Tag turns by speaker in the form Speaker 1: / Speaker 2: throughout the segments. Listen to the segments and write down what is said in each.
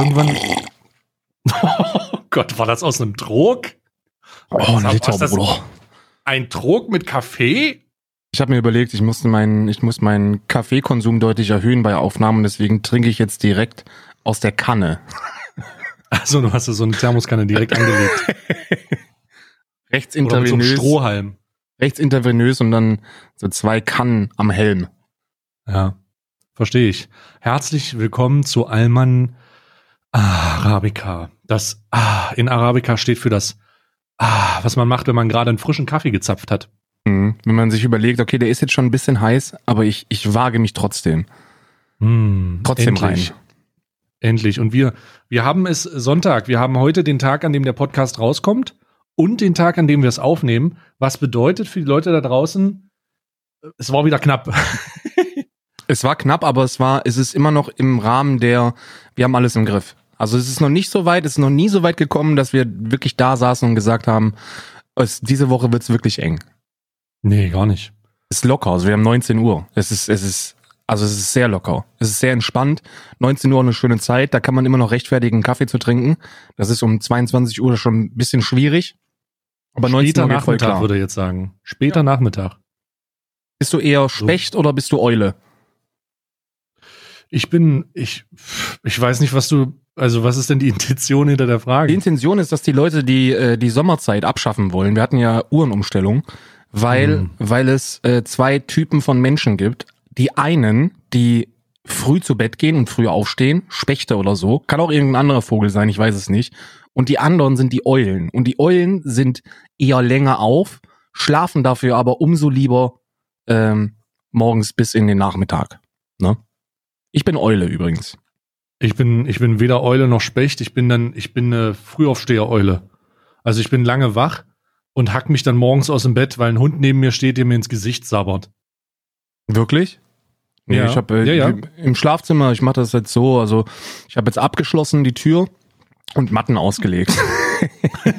Speaker 1: irgendwann. Oh Gott, war das aus einem Trog?
Speaker 2: Oh, ein Liter, Bruder.
Speaker 1: Ein Trog mit Kaffee?
Speaker 2: Ich habe mir überlegt, ich musste meinen, ich muss meinen Kaffeekonsum deutlich erhöhen bei Aufnahmen, deswegen trinke ich jetzt direkt aus der Kanne.
Speaker 1: Also du hast so eine Thermoskanne direkt angelegt.
Speaker 2: Rechts
Speaker 1: Oder mit so einem Strohhalm.
Speaker 2: rechts intravenös und dann so zwei Kannen am Helm.
Speaker 1: Ja, verstehe ich. Herzlich willkommen zu Alman Arabica. Das Ah in Arabica steht für das Ah, was man macht, wenn man gerade einen frischen Kaffee gezapft hat.
Speaker 2: Mhm. Wenn man sich überlegt, okay, der ist jetzt schon ein bisschen heiß, aber ich, ich wage mich trotzdem.
Speaker 1: Hm,
Speaker 2: Trotzdem
Speaker 1: endlich.
Speaker 2: rein.
Speaker 1: Endlich. Und wir, wir haben es Sonntag. Wir haben heute den Tag, an dem der Podcast rauskommt und den Tag, an dem wir es aufnehmen. Was bedeutet für die Leute da draußen, es war wieder knapp.
Speaker 2: Es war knapp, aber es war, es ist immer noch im Rahmen der, wir haben alles im Griff. Also es ist noch nicht so weit, es ist noch nie so weit gekommen, dass wir wirklich da saßen und gesagt haben, es, diese Woche wird's wirklich eng.
Speaker 1: nee, gar nicht.
Speaker 2: Es ist locker, also wir haben 19 Uhr. Es ist, es ist, also es ist sehr locker. Es ist sehr entspannt. 19 Uhr eine schöne Zeit, da kann man immer noch rechtfertigen, einen Kaffee zu trinken. Das ist um 22 Uhr schon ein bisschen schwierig. Aber 19
Speaker 1: Später
Speaker 2: Uhr geht voll
Speaker 1: Nachmittag,
Speaker 2: klar.
Speaker 1: würde ich jetzt sagen. Später Nachmittag.
Speaker 2: Bist du eher Specht oder bist du Eule?
Speaker 1: Ich bin, ich, ich weiß nicht, was du, also was ist denn die Intention hinter der
Speaker 2: Die
Speaker 1: Frage?
Speaker 2: Intention ist, dass die Leute die, äh, die Sommerzeit abschaffen wollen. Wir hatten ja Uhrenumstellung, weil,
Speaker 1: Mhm.
Speaker 2: weil es äh, zwei Typen von Menschen gibt. Die einen, die früh zu Bett gehen und früh aufstehen, Spechte oder so. Kann auch irgendein anderer Vogel sein, ich weiß es nicht. Und die anderen sind die Eulen. Und die Eulen sind eher länger auf, schlafen dafür aber umso lieber ähm, morgens bis in den Nachmittag. Ne? Ich bin Eule übrigens.
Speaker 1: Ich bin, ich bin weder Eule noch Specht. Ich bin dann, ich bin eine Frühaufsteher-Eule. Also ich bin lange wach und hack mich dann morgens aus dem Bett, weil ein Hund neben mir steht, der mir ins Gesicht sabbert.
Speaker 2: Wirklich? Nee,
Speaker 1: Ja.
Speaker 2: ich habe äh,
Speaker 1: Ja, ja.
Speaker 2: im Schlafzimmer, ich mache das jetzt so, also ich habe jetzt abgeschlossen die Tür und Matten ausgelegt.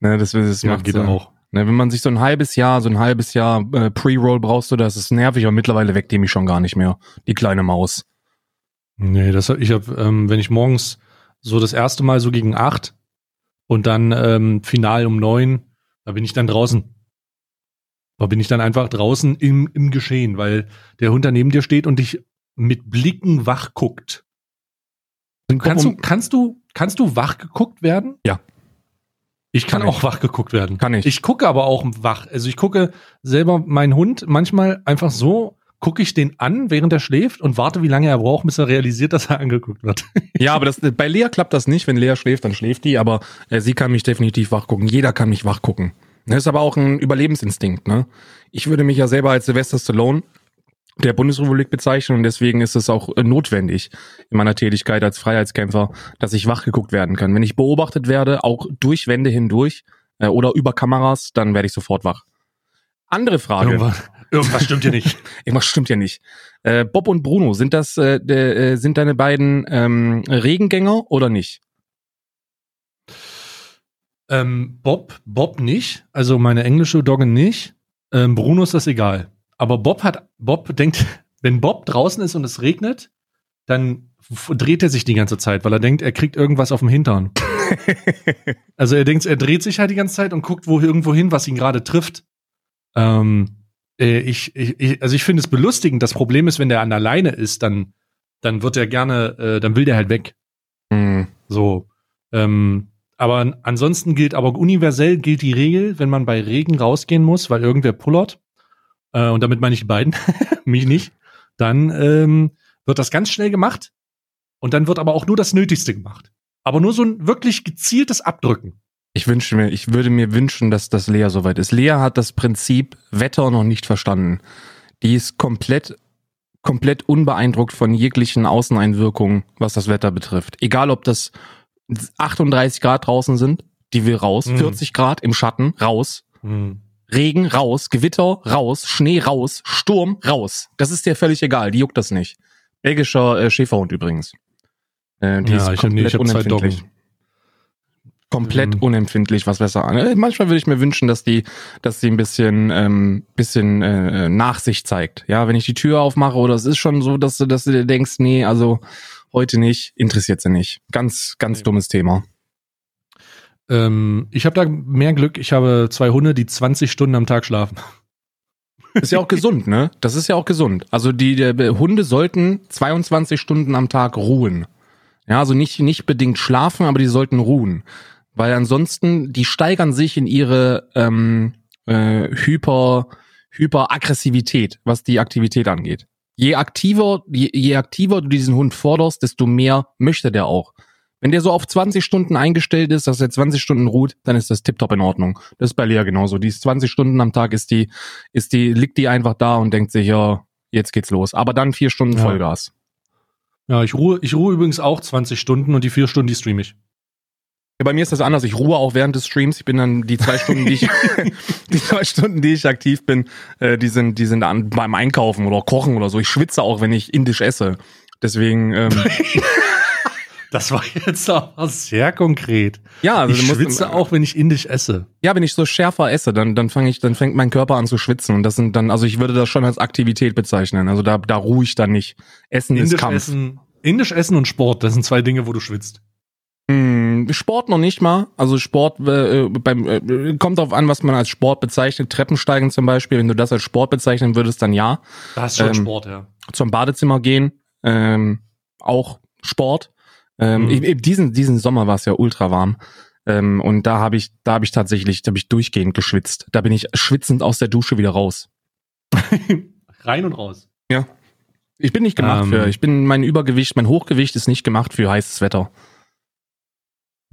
Speaker 2: ne, das, das
Speaker 1: Ja, geht
Speaker 2: so,
Speaker 1: auch.
Speaker 2: Ne, wenn man sich so ein halbes Jahr, so ein halbes Jahr äh, Pre-Roll brauchst du, das ist nervig, aber mittlerweile weckt die mich schon gar nicht mehr, die kleine Maus.
Speaker 1: Nee, das, ich habe, ähm, wenn ich morgens so das erste Mal so gegen acht und dann ähm, final um neun, da bin ich dann draußen. Da bin ich dann einfach draußen im, im Geschehen, weil der Hund da neben dir steht und dich mit Blicken wach guckt. Kannst du, kannst du, kannst du wach geguckt werden?
Speaker 2: Ja.
Speaker 1: Ich kann,
Speaker 2: Kann ich.
Speaker 1: auch wach geguckt werden.
Speaker 2: Kann ich.
Speaker 1: Ich gucke aber auch wach. Also ich gucke selber meinen Hund manchmal einfach so, gucke ich den an, während er schläft und warte, wie lange er braucht, bis er realisiert, dass er angeguckt wird.
Speaker 2: Ja, aber das, bei Lea klappt das nicht. Wenn Lea schläft, dann schläft die, aber äh, sie kann mich definitiv wach gucken. Jeder kann mich wach gucken. Das ist aber auch ein Überlebensinstinkt, ne? Ich würde mich ja selber als Sylvester Stallone der Bundesrepublik bezeichnen und deswegen ist es auch äh, notwendig in meiner Tätigkeit als Freiheitskämpfer, dass ich wach geguckt werden kann. Wenn ich beobachtet werde, auch durch Wände hindurch äh, oder über Kameras, dann werde ich sofort wach. Andere Frage.
Speaker 1: Irgendwas, irgendwas stimmt hier nicht.
Speaker 2: Irgendwas stimmt ja nicht. Äh, Bob und Bruno, sind das äh, de, äh, sind deine beiden ähm, Regengänger oder nicht?
Speaker 1: Ähm, Bob, Bob nicht, also meine englische Dogge nicht. Ähm, Bruno ist das egal. Aber Bob hat, Bob denkt, wenn Bob draußen ist und es regnet, dann dreht er sich die ganze Zeit, weil er denkt, er kriegt irgendwas auf dem Hintern. also er denkt, er dreht sich halt die ganze Zeit und guckt wo irgendwo hin, was ihn gerade trifft. Ähm, äh, ich, ich, ich, also ich finde es belustigend. Das Problem ist, wenn der an der Leine ist, dann, dann wird er gerne, äh, dann will der halt weg.
Speaker 2: Hm.
Speaker 1: So. Ähm, aber an- ansonsten gilt, aber universell gilt die Regel, wenn man bei Regen rausgehen muss, weil irgendwer pullert, äh, und damit meine ich die beiden, mich nicht, dann ähm, wird das ganz schnell gemacht und dann wird aber auch nur das Nötigste gemacht. Aber nur so ein wirklich gezieltes Abdrücken.
Speaker 2: Ich wünsche mir, ich würde mir wünschen, dass das Lea soweit ist. Lea hat das Prinzip Wetter noch nicht verstanden. Die ist komplett, komplett unbeeindruckt von jeglichen Außeneinwirkungen, was das Wetter betrifft. Egal, ob das 38 Grad draußen sind, die will raus,
Speaker 1: Mhm.
Speaker 2: 40 Grad im Schatten, raus,
Speaker 1: Hm.
Speaker 2: Regen raus, Gewitter raus, Schnee raus, Sturm raus. Das ist dir völlig egal, die juckt das nicht. Belgischer äh, Schäferhund übrigens. Äh, die
Speaker 1: Ja,
Speaker 2: ist
Speaker 1: ich hab- nee, ich hab zwei
Speaker 2: unempfindlich.
Speaker 1: Doggen.
Speaker 2: Komplett
Speaker 1: Mhm.
Speaker 2: unempfindlich, was Wässer an. Äh, Manchmal würde ich mir wünschen, dass die, dass die ein bisschen, ähm, bisschen äh, Nachsicht zeigt. Ja, wenn ich die Tür aufmache oder es ist schon so, dass du, dass du dir denkst, nee, also heute nicht, interessiert sie nicht. Ganz, ganz
Speaker 1: Nee.
Speaker 2: dummes Thema.
Speaker 1: Ähm, ich habe da mehr Glück. Ich habe zwei Hunde, die 20 Stunden am Tag schlafen.
Speaker 2: Ist ja auch gesund, ne? Das ist ja auch gesund. Also die, die Hunde sollten 22 Stunden am Tag ruhen. Ja, also nicht, nicht bedingt schlafen, aber die sollten ruhen. Weil ansonsten, die steigern sich in ihre ähm, äh, Hyper, Hyperaggressivität, was die Aktivität angeht. Je aktiver, je, je aktiver du diesen Hund forderst, desto mehr möchte der auch. Wenn der so auf 20 Stunden eingestellt ist, dass er 20 Stunden ruht, dann ist das tipptopp in Ordnung. Das ist bei Lea genauso. Die ist 20 Stunden am Tag ist die, ist die, liegt die einfach da und denkt sich, ja, jetzt geht's los. Aber dann vier Stunden
Speaker 1: Ja.
Speaker 2: Vollgas.
Speaker 1: Ja, ich ruhe, ich ruhe übrigens auch 20 Stunden und die vier Stunden, die streame ich.
Speaker 2: Ja, bei mir ist das anders. Ich ruhe auch während des Streams. Ich bin dann die zwei Stunden, die ich, die zwei Stunden, die ich aktiv bin, äh, die sind, die sind an, beim Einkaufen oder Kochen oder so. Ich schwitze auch, wenn ich indisch esse. Deswegen, ähm,
Speaker 1: Das war jetzt aber sehr konkret.
Speaker 2: ja, also
Speaker 1: ich
Speaker 2: musst-
Speaker 1: schwitze auch, wenn ich indisch esse.
Speaker 2: Ja, wenn ich so schärfer esse, dann, dann fange ich, dann fängt mein Körper an zu schwitzen. Und das sind dann, also ich würde das schon als Aktivität bezeichnen. Also da, da ruhe ich dann nicht. Essen ist
Speaker 1: Indisch
Speaker 2: Kampf.
Speaker 1: essen, indisch essen und Sport, das sind zwei Dinge, wo du schwitzt.
Speaker 2: Hm, Sport noch nicht mal. Also Sport äh, beim äh, kommt drauf an, was man als Sport bezeichnet. Treppensteigen zum Beispiel. Wenn du das als Sport bezeichnen würdest, dann ja.
Speaker 1: Das ist schon
Speaker 2: Ähm,
Speaker 1: Sport, ja.
Speaker 2: Zum Badezimmer gehen, ähm, auch Sport. Ähm,
Speaker 1: Mhm.
Speaker 2: diesen diesen Sommer war es ja ultra warm. Ähm, und da habe ich da habe ich tatsächlich da habe ich durchgehend geschwitzt. Da bin ich schwitzend aus der Dusche wieder raus.
Speaker 1: Rein und raus.
Speaker 2: Ich bin nicht gemacht
Speaker 1: Ähm.
Speaker 2: für. Ich bin mein Übergewicht, mein Hochgewicht ist nicht gemacht für heißes Wetter.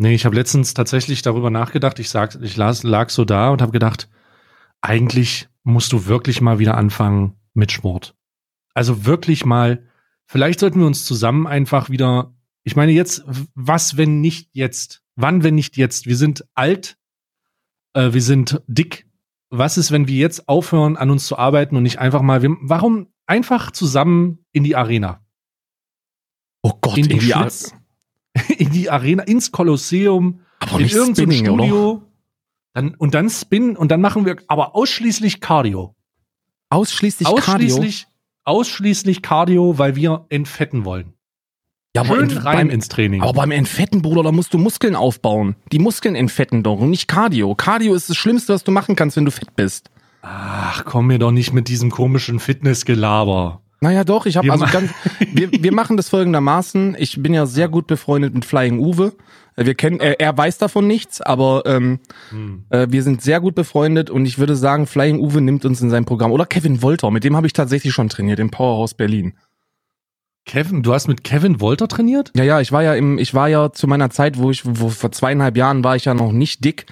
Speaker 1: Nee, ich habe letztens tatsächlich darüber nachgedacht. Ich sag, ich las, lag so da und habe gedacht, eigentlich musst du wirklich mal wieder anfangen mit Sport. Also wirklich mal, vielleicht sollten wir uns zusammen einfach wieder, ich meine jetzt, was, wenn nicht jetzt? Wann, wenn nicht jetzt? Wir sind alt, äh, wir sind dick. Was ist, wenn wir jetzt aufhören, an uns zu arbeiten und nicht einfach mal, wir, warum einfach zusammen in die Arena?
Speaker 2: Oh Gott,
Speaker 1: In die
Speaker 2: irgendwie
Speaker 1: Schlitz- in die Arena, ins Kolosseum,
Speaker 2: aber
Speaker 1: in
Speaker 2: oder?
Speaker 1: Studio. Dann, und dann Spin und dann machen wir aber ausschließlich Cardio.
Speaker 2: Ausschließlich, Cardio.
Speaker 1: ausschließlich, ausschließlich Cardio, weil wir entfetten wollen.
Speaker 2: Ja, aber
Speaker 1: Schön
Speaker 2: in-
Speaker 1: rein
Speaker 2: beim,
Speaker 1: ins Training.
Speaker 2: aber beim Entfetten, Bruder, da musst du Muskeln aufbauen. Die Muskeln entfetten doch und nicht Cardio. Cardio ist das Schlimmste, was du machen kannst, wenn du fett bist.
Speaker 1: Ach, komm mir doch nicht mit diesem komischen Fitnessgelaber.
Speaker 2: Naja, doch, ich habe also ganz, wir, wir machen das folgendermaßen. Ich bin ja sehr gut befreundet mit Flying Uwe. Äh, Wir kennen, er, er weiß davon nichts, aber ähm,
Speaker 1: Hm.
Speaker 2: äh, wir sind sehr gut befreundet und ich würde sagen, Flying Uwe nimmt uns in sein Programm. Oder Kevin Wolter, mit dem habe ich tatsächlich schon trainiert im Powerhouse Berlin.
Speaker 1: Kevin, du hast mit Kevin Wolter trainiert?
Speaker 2: Ja, ja, ich war ja im, ich war ja zu meiner Zeit, wo ich, wo vor zweieinhalb Jahren war ich ja noch nicht dick,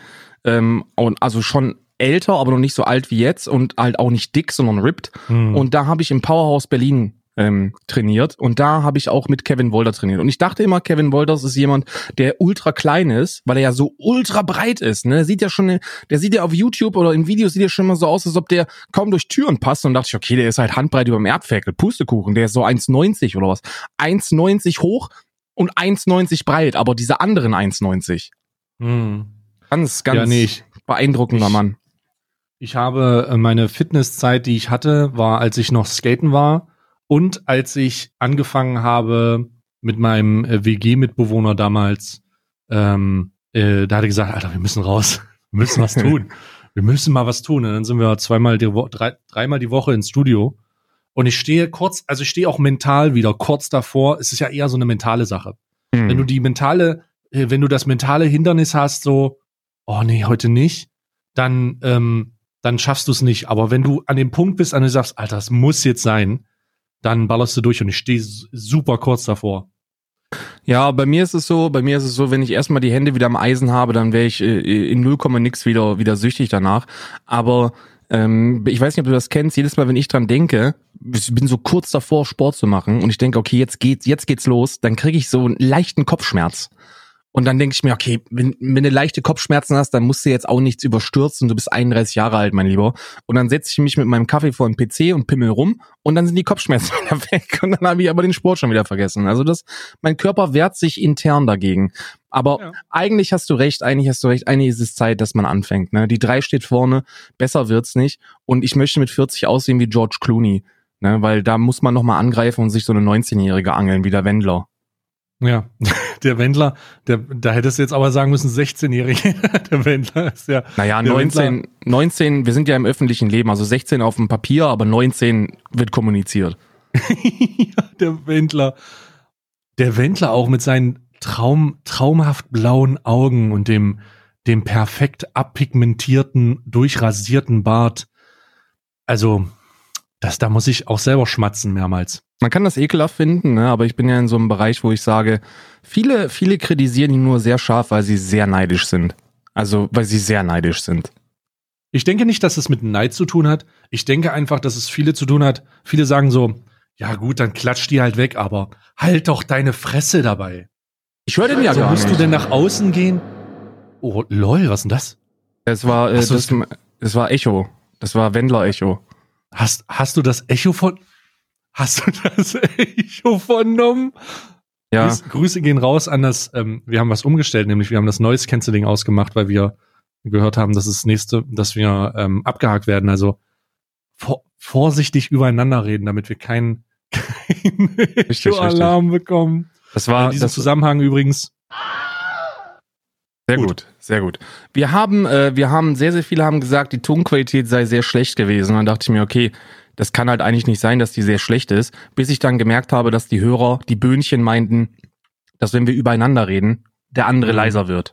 Speaker 2: ähm, und also schon älter, aber noch nicht so alt wie jetzt und halt auch nicht dick, sondern ripped.
Speaker 1: Hm.
Speaker 2: Und da habe ich im Powerhouse Berlin ähm, trainiert und da habe ich auch mit Kevin Wolter trainiert. Und ich dachte immer, Kevin Wolters ist jemand, der ultra klein ist, weil er ja so ultra breit ist. Ne? Der sieht ja schon, der sieht ja auf YouTube oder in Videos sieht ja schon immer so aus, als ob der kaum durch Türen passt. Und dachte ich, okay, der ist halt handbreit über dem Erdfäkel, Pustekuchen, der ist so 1,90 oder was. 1,90 hoch und 1,90 breit, aber diese anderen 1,90.
Speaker 1: Hm.
Speaker 2: Ganz, ganz
Speaker 1: Ja, nee, ich,
Speaker 2: beeindruckender
Speaker 1: ich-
Speaker 2: Mann.
Speaker 1: Ich habe äh, meine Fitnesszeit, die ich hatte, war, als ich noch skaten war und als ich angefangen habe mit meinem äh, WG-Mitbewohner damals. Ähm, äh, da hat er gesagt, Alter, wir müssen raus, wir müssen was tun, wir müssen mal was tun. Und dann sind wir zweimal die Woche, drei, dreimal die Woche ins Studio. Und ich stehe kurz, also ich stehe auch mental wieder kurz davor. Es ist ja eher so eine mentale Sache.
Speaker 2: Hm.
Speaker 1: Wenn du die mentale, äh, wenn du das mentale Hindernis hast, so, oh nee, heute nicht, dann, ähm, dann schaffst du es nicht. Aber wenn du an dem Punkt bist, an dem du sagst, Alter, es muss jetzt sein, dann ballerst du durch und ich stehe super kurz davor.
Speaker 2: Ja, bei mir ist es so, bei mir ist es so, wenn ich erstmal die Hände wieder am Eisen habe, dann wäre ich äh, in 0, nix wieder, wieder süchtig danach. Aber ähm, ich weiß nicht, ob du das kennst, jedes Mal, wenn ich dran denke, ich bin so kurz davor, Sport zu machen und ich denke, okay, jetzt geht's, jetzt geht's los, dann kriege ich so einen leichten Kopfschmerz. Und dann denke ich mir, okay, wenn, wenn du leichte Kopfschmerzen hast, dann musst du jetzt auch nichts überstürzen. Du bist 31 Jahre alt, mein Lieber. Und dann setze ich mich mit meinem Kaffee vor den PC und pimmel rum und dann sind die Kopfschmerzen wieder weg. Und dann habe ich aber den Sport schon wieder vergessen. Also das, mein Körper wehrt sich intern dagegen. Aber
Speaker 1: Ja.
Speaker 2: eigentlich hast du recht, eigentlich hast du recht, eigentlich ist es Zeit, dass man anfängt. Ne? Die drei steht vorne, besser wird's nicht. Und ich möchte mit 40 aussehen wie George Clooney. Ne? Weil da muss man nochmal angreifen und sich so eine 19-Jährige angeln, wie der Wendler.
Speaker 1: Ja, der Wendler, der, da hättest du jetzt aber sagen müssen, 16-Jährige. der Wendler ist ja.
Speaker 2: Naja,
Speaker 1: der
Speaker 2: 19,
Speaker 1: Wendler,
Speaker 2: 19, wir sind ja im öffentlichen Leben, also 16 auf dem Papier, aber 19 wird kommuniziert.
Speaker 1: ja, der Wendler. Der Wendler auch mit seinen Traum, traumhaft blauen Augen und dem, dem perfekt abpigmentierten, durchrasierten Bart. Also, das, da muss ich auch selber schmatzen mehrmals.
Speaker 2: Man kann das ekelhaft finden, ne? aber ich bin ja in so einem Bereich, wo ich sage, viele, viele kritisieren ihn nur sehr scharf, weil sie sehr neidisch sind. Also, weil sie sehr neidisch sind.
Speaker 1: Ich denke nicht, dass es mit Neid zu tun hat. Ich denke einfach, dass es viele zu tun hat. Viele sagen so, ja gut, dann klatscht die halt weg, aber halt doch deine Fresse dabei.
Speaker 2: Ich höre den ja
Speaker 1: so
Speaker 2: gar
Speaker 1: musst
Speaker 2: nicht.
Speaker 1: du denn nach außen gehen? Oh, lol, was denn das?
Speaker 2: Es war, äh,
Speaker 1: so,
Speaker 2: das, das war Echo. Das war Wendler-Echo.
Speaker 1: Hast, hast du das Echo von, hast du das Echo vernommen?
Speaker 2: Ja,
Speaker 1: Grüß, Grüße gehen raus an das, ähm, wir haben was umgestellt, nämlich wir haben das Noise Cancelling ausgemacht, weil wir gehört haben, dass es nächste, dass wir ähm, abgehakt werden. Also vor, vorsichtig übereinander reden, damit wir keinen kein
Speaker 2: richtig.
Speaker 1: Alarm bekommen.
Speaker 2: das war
Speaker 1: In diesem
Speaker 2: das,
Speaker 1: Zusammenhang übrigens,
Speaker 2: Sehr
Speaker 1: Gut.
Speaker 2: gut. sehr gut. Wir haben, äh, wir haben, sehr, sehr viele haben gesagt, die Tonqualität sei sehr schlecht gewesen. Und dann dachte ich mir, okay, das kann halt eigentlich nicht sein, dass die sehr schlecht ist, bis ich dann gemerkt habe, dass die Hörer, die Böhnchen meinten, dass wenn wir übereinander reden, der andere
Speaker 1: Mhm.
Speaker 2: leiser wird.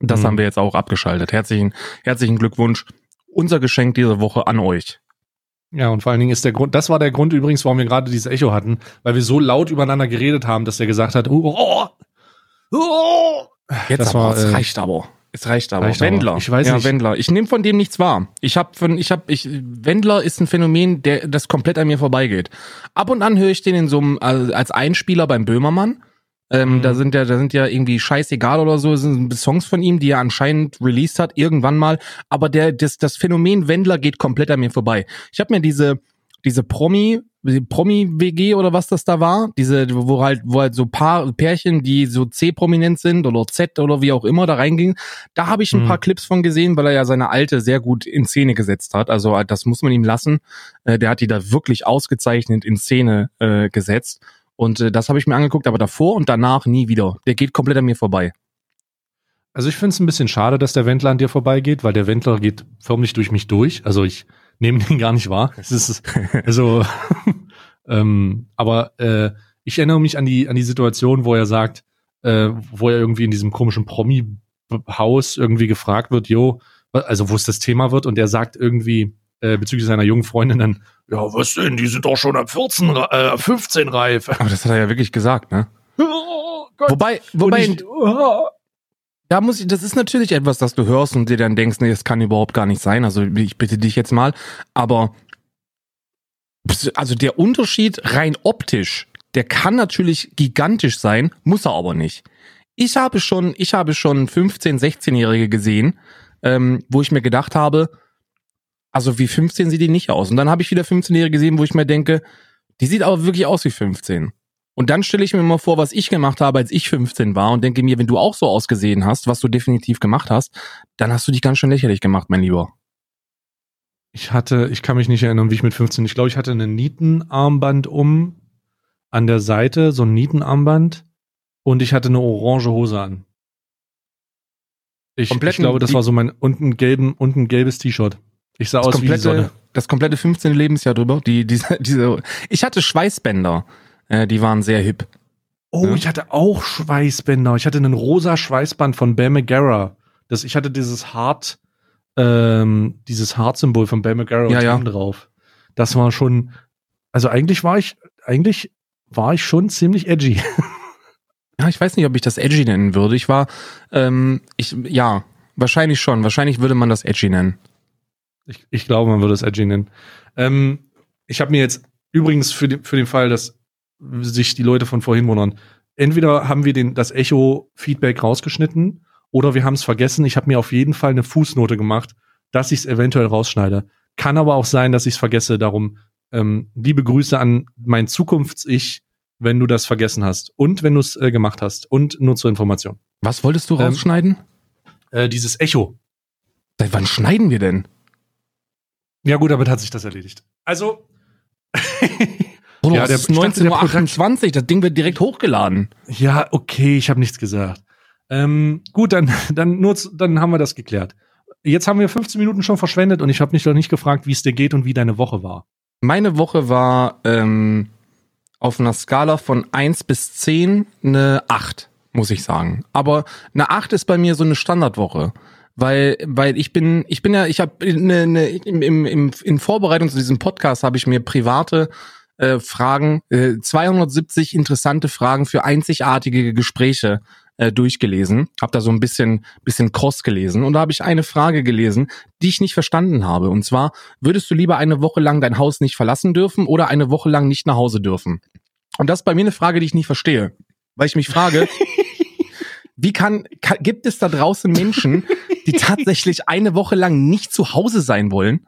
Speaker 2: Das
Speaker 1: Mhm.
Speaker 2: haben wir jetzt auch abgeschaltet. Herzlichen, herzlichen Glückwunsch. Unser Geschenk diese Woche an euch.
Speaker 1: ja, und vor allen Dingen ist der Grund, das war der Grund übrigens, warum wir gerade dieses Echo hatten, weil wir so laut übereinander geredet haben, dass er gesagt hat, oh, oh, oh.
Speaker 2: Jetzt
Speaker 1: Das
Speaker 2: aber,
Speaker 1: war,
Speaker 2: es
Speaker 1: äh,
Speaker 2: reicht aber. Es reicht aber.
Speaker 1: reicht aber.
Speaker 2: Wendler.
Speaker 1: Ich weiß
Speaker 2: ja,
Speaker 1: nicht.
Speaker 2: Wendler. Ich nehme von dem nichts wahr. Ich habe von, ich habe, ich, Wendler ist ein Phänomen, der, das komplett an mir vorbeigeht. Ab und an höre ich den in so einem, als Einspieler beim Böhmermann. Ähm,
Speaker 1: Mhm.
Speaker 2: Da sind ja, da sind ja irgendwie scheißegal oder so, das sind Songs von ihm, die er anscheinend released hat, irgendwann mal. Aber der, das, das Phänomen Wendler geht komplett an mir vorbei. Ich habe mir diese, diese Promi, Promi-WG oder was das da war, diese, wo halt, wo halt so paar Pärchen, die so C-prominent sind oder Z oder wie auch immer da reingingen, da habe ich ein
Speaker 1: Mhm.
Speaker 2: paar Clips von gesehen, weil er ja seine alte sehr gut in Szene gesetzt hat. Also äh, das muss man ihm lassen. Äh, Der hat die da wirklich ausgezeichnet in Szene äh, gesetzt. Und äh, das habe ich mir angeguckt, aber davor und danach nie wieder. Der geht komplett an mir vorbei.
Speaker 1: Also ich finde es ein bisschen schade, dass der Wendler an dir vorbeigeht, weil der Wendler geht förmlich durch mich durch. Also ich nehme den gar nicht wahr. Es ist also, ähm, aber äh, ich erinnere mich an die an die Situation, wo er sagt, äh, wo er irgendwie in diesem komischen Promi-Haus irgendwie gefragt wird, jo, also wo es das Thema wird und er sagt irgendwie äh, bezüglich seiner jungen Freundin dann, ja, was denn, die sind doch schon ab 14, re- äh, ab 15 reif.
Speaker 2: Aber das hat er ja wirklich gesagt, ne?
Speaker 1: Oh Gott.
Speaker 2: Wobei, wobei,
Speaker 1: ich, oh.
Speaker 2: Da muss ich, das ist natürlich etwas, das du hörst und dir dann denkst, nee, das kann überhaupt gar nicht sein. Also ich bitte dich jetzt mal. Aber also der Unterschied rein optisch, der kann natürlich gigantisch sein, muss er aber nicht. Ich habe schon, ich habe schon 15, 16-Jährige gesehen, ähm, wo ich mir gedacht habe, also wie 15 sieht die nicht aus. Und dann habe ich wieder 15-Jährige gesehen, wo ich mir denke, die sieht aber wirklich aus wie 15. Und dann stelle ich mir mal vor, was ich gemacht habe, als ich 15 war und denke mir, wenn du auch so ausgesehen hast, was du definitiv gemacht hast, dann hast du dich ganz schön lächerlich gemacht, mein Lieber.
Speaker 1: Ich hatte, ich kann mich nicht erinnern, wie ich mit 15, ich glaube, ich hatte ein Nietenarmband um an der Seite, so ein Nietenarmband und ich hatte eine orange Hose an. Ich, ich glaube, das war so mein und ein gelben und ein gelbes T-Shirt. Ich sah aus wie die Sonne.
Speaker 2: komplette, das komplette 15. Lebensjahr drüber. Die, diese, diese, ich hatte Schweißbänder, äh, die waren sehr hip.
Speaker 1: Oh,
Speaker 2: Ja.
Speaker 1: ich hatte auch Schweißbänder. Ich hatte einen rosa Schweißband von Bam Margera. Das, ich hatte dieses Hart, ähm, dieses Hart-Symbol von Bam Margera
Speaker 2: Ja, ja.
Speaker 1: oben drauf. Das war schon, also eigentlich war ich, eigentlich war ich schon ziemlich edgy.
Speaker 2: Ja, ich weiß nicht, ob ich das edgy nennen würde. Ich war, ähm, ich, ja, wahrscheinlich schon. Wahrscheinlich würde man das edgy nennen.
Speaker 1: Ich, ich glaube, man würde es edgy nennen. Ähm, ich habe mir jetzt übrigens für, den für den Fall, dass sich die Leute von vorhin wundern, entweder haben wir den, das Echo-Feedback rausgeschnitten oder wir haben es vergessen. Ich habe mir auf jeden Fall eine Fußnote gemacht, dass ich es eventuell rausschneide. Kann aber auch sein, dass ich es vergesse. Darum ähm, liebe Grüße an mein Zukunfts-Ich, wenn du das vergessen hast und wenn du es äh, gemacht hast. Und nur zur Information.
Speaker 2: Was wolltest du
Speaker 1: Ähm,
Speaker 2: rausschneiden?
Speaker 1: Äh, dieses Echo.
Speaker 2: Seit wann schneiden wir denn?
Speaker 1: Ja gut, damit hat sich das erledigt. Also,
Speaker 2: Bruno,
Speaker 1: Ja, der-
Speaker 2: ist
Speaker 1: ich dachte, der
Speaker 2: 19.28 das Ding wird direkt hochgeladen.
Speaker 1: Ja, okay, ich habe nichts gesagt. Ähm, gut, dann, dann, nur, dann haben wir das geklärt. Jetzt haben wir 15 Minuten schon verschwendet und ich habe dich noch nicht gefragt, wie es dir geht und wie deine Woche war.
Speaker 2: Meine Woche war ähm, auf einer Skala von 1 bis 10 eine 8, muss ich sagen. Aber eine 8 ist bei mir so eine Standardwoche. Weil, weil ich bin, ich bin ja, ich habe eine, eine, im, im, im, in Vorbereitung zu diesem Podcast habe ich mir private äh, Fragen, äh, 270 interessante Fragen für einzigartige Gespräche äh, durchgelesen. Habe da so ein bisschen, bisschen cross gelesen und da habe ich eine Frage gelesen, die ich nicht verstanden habe. Und zwar, würdest du lieber eine Woche lang dein Haus nicht verlassen dürfen oder eine Woche lang nicht nach Hause dürfen? Und das ist bei mir eine Frage, die ich nicht verstehe. Weil ich mich frage, wie kann, kann gibt es da draußen Menschen, die tatsächlich eine Woche lang nicht zu Hause sein wollen?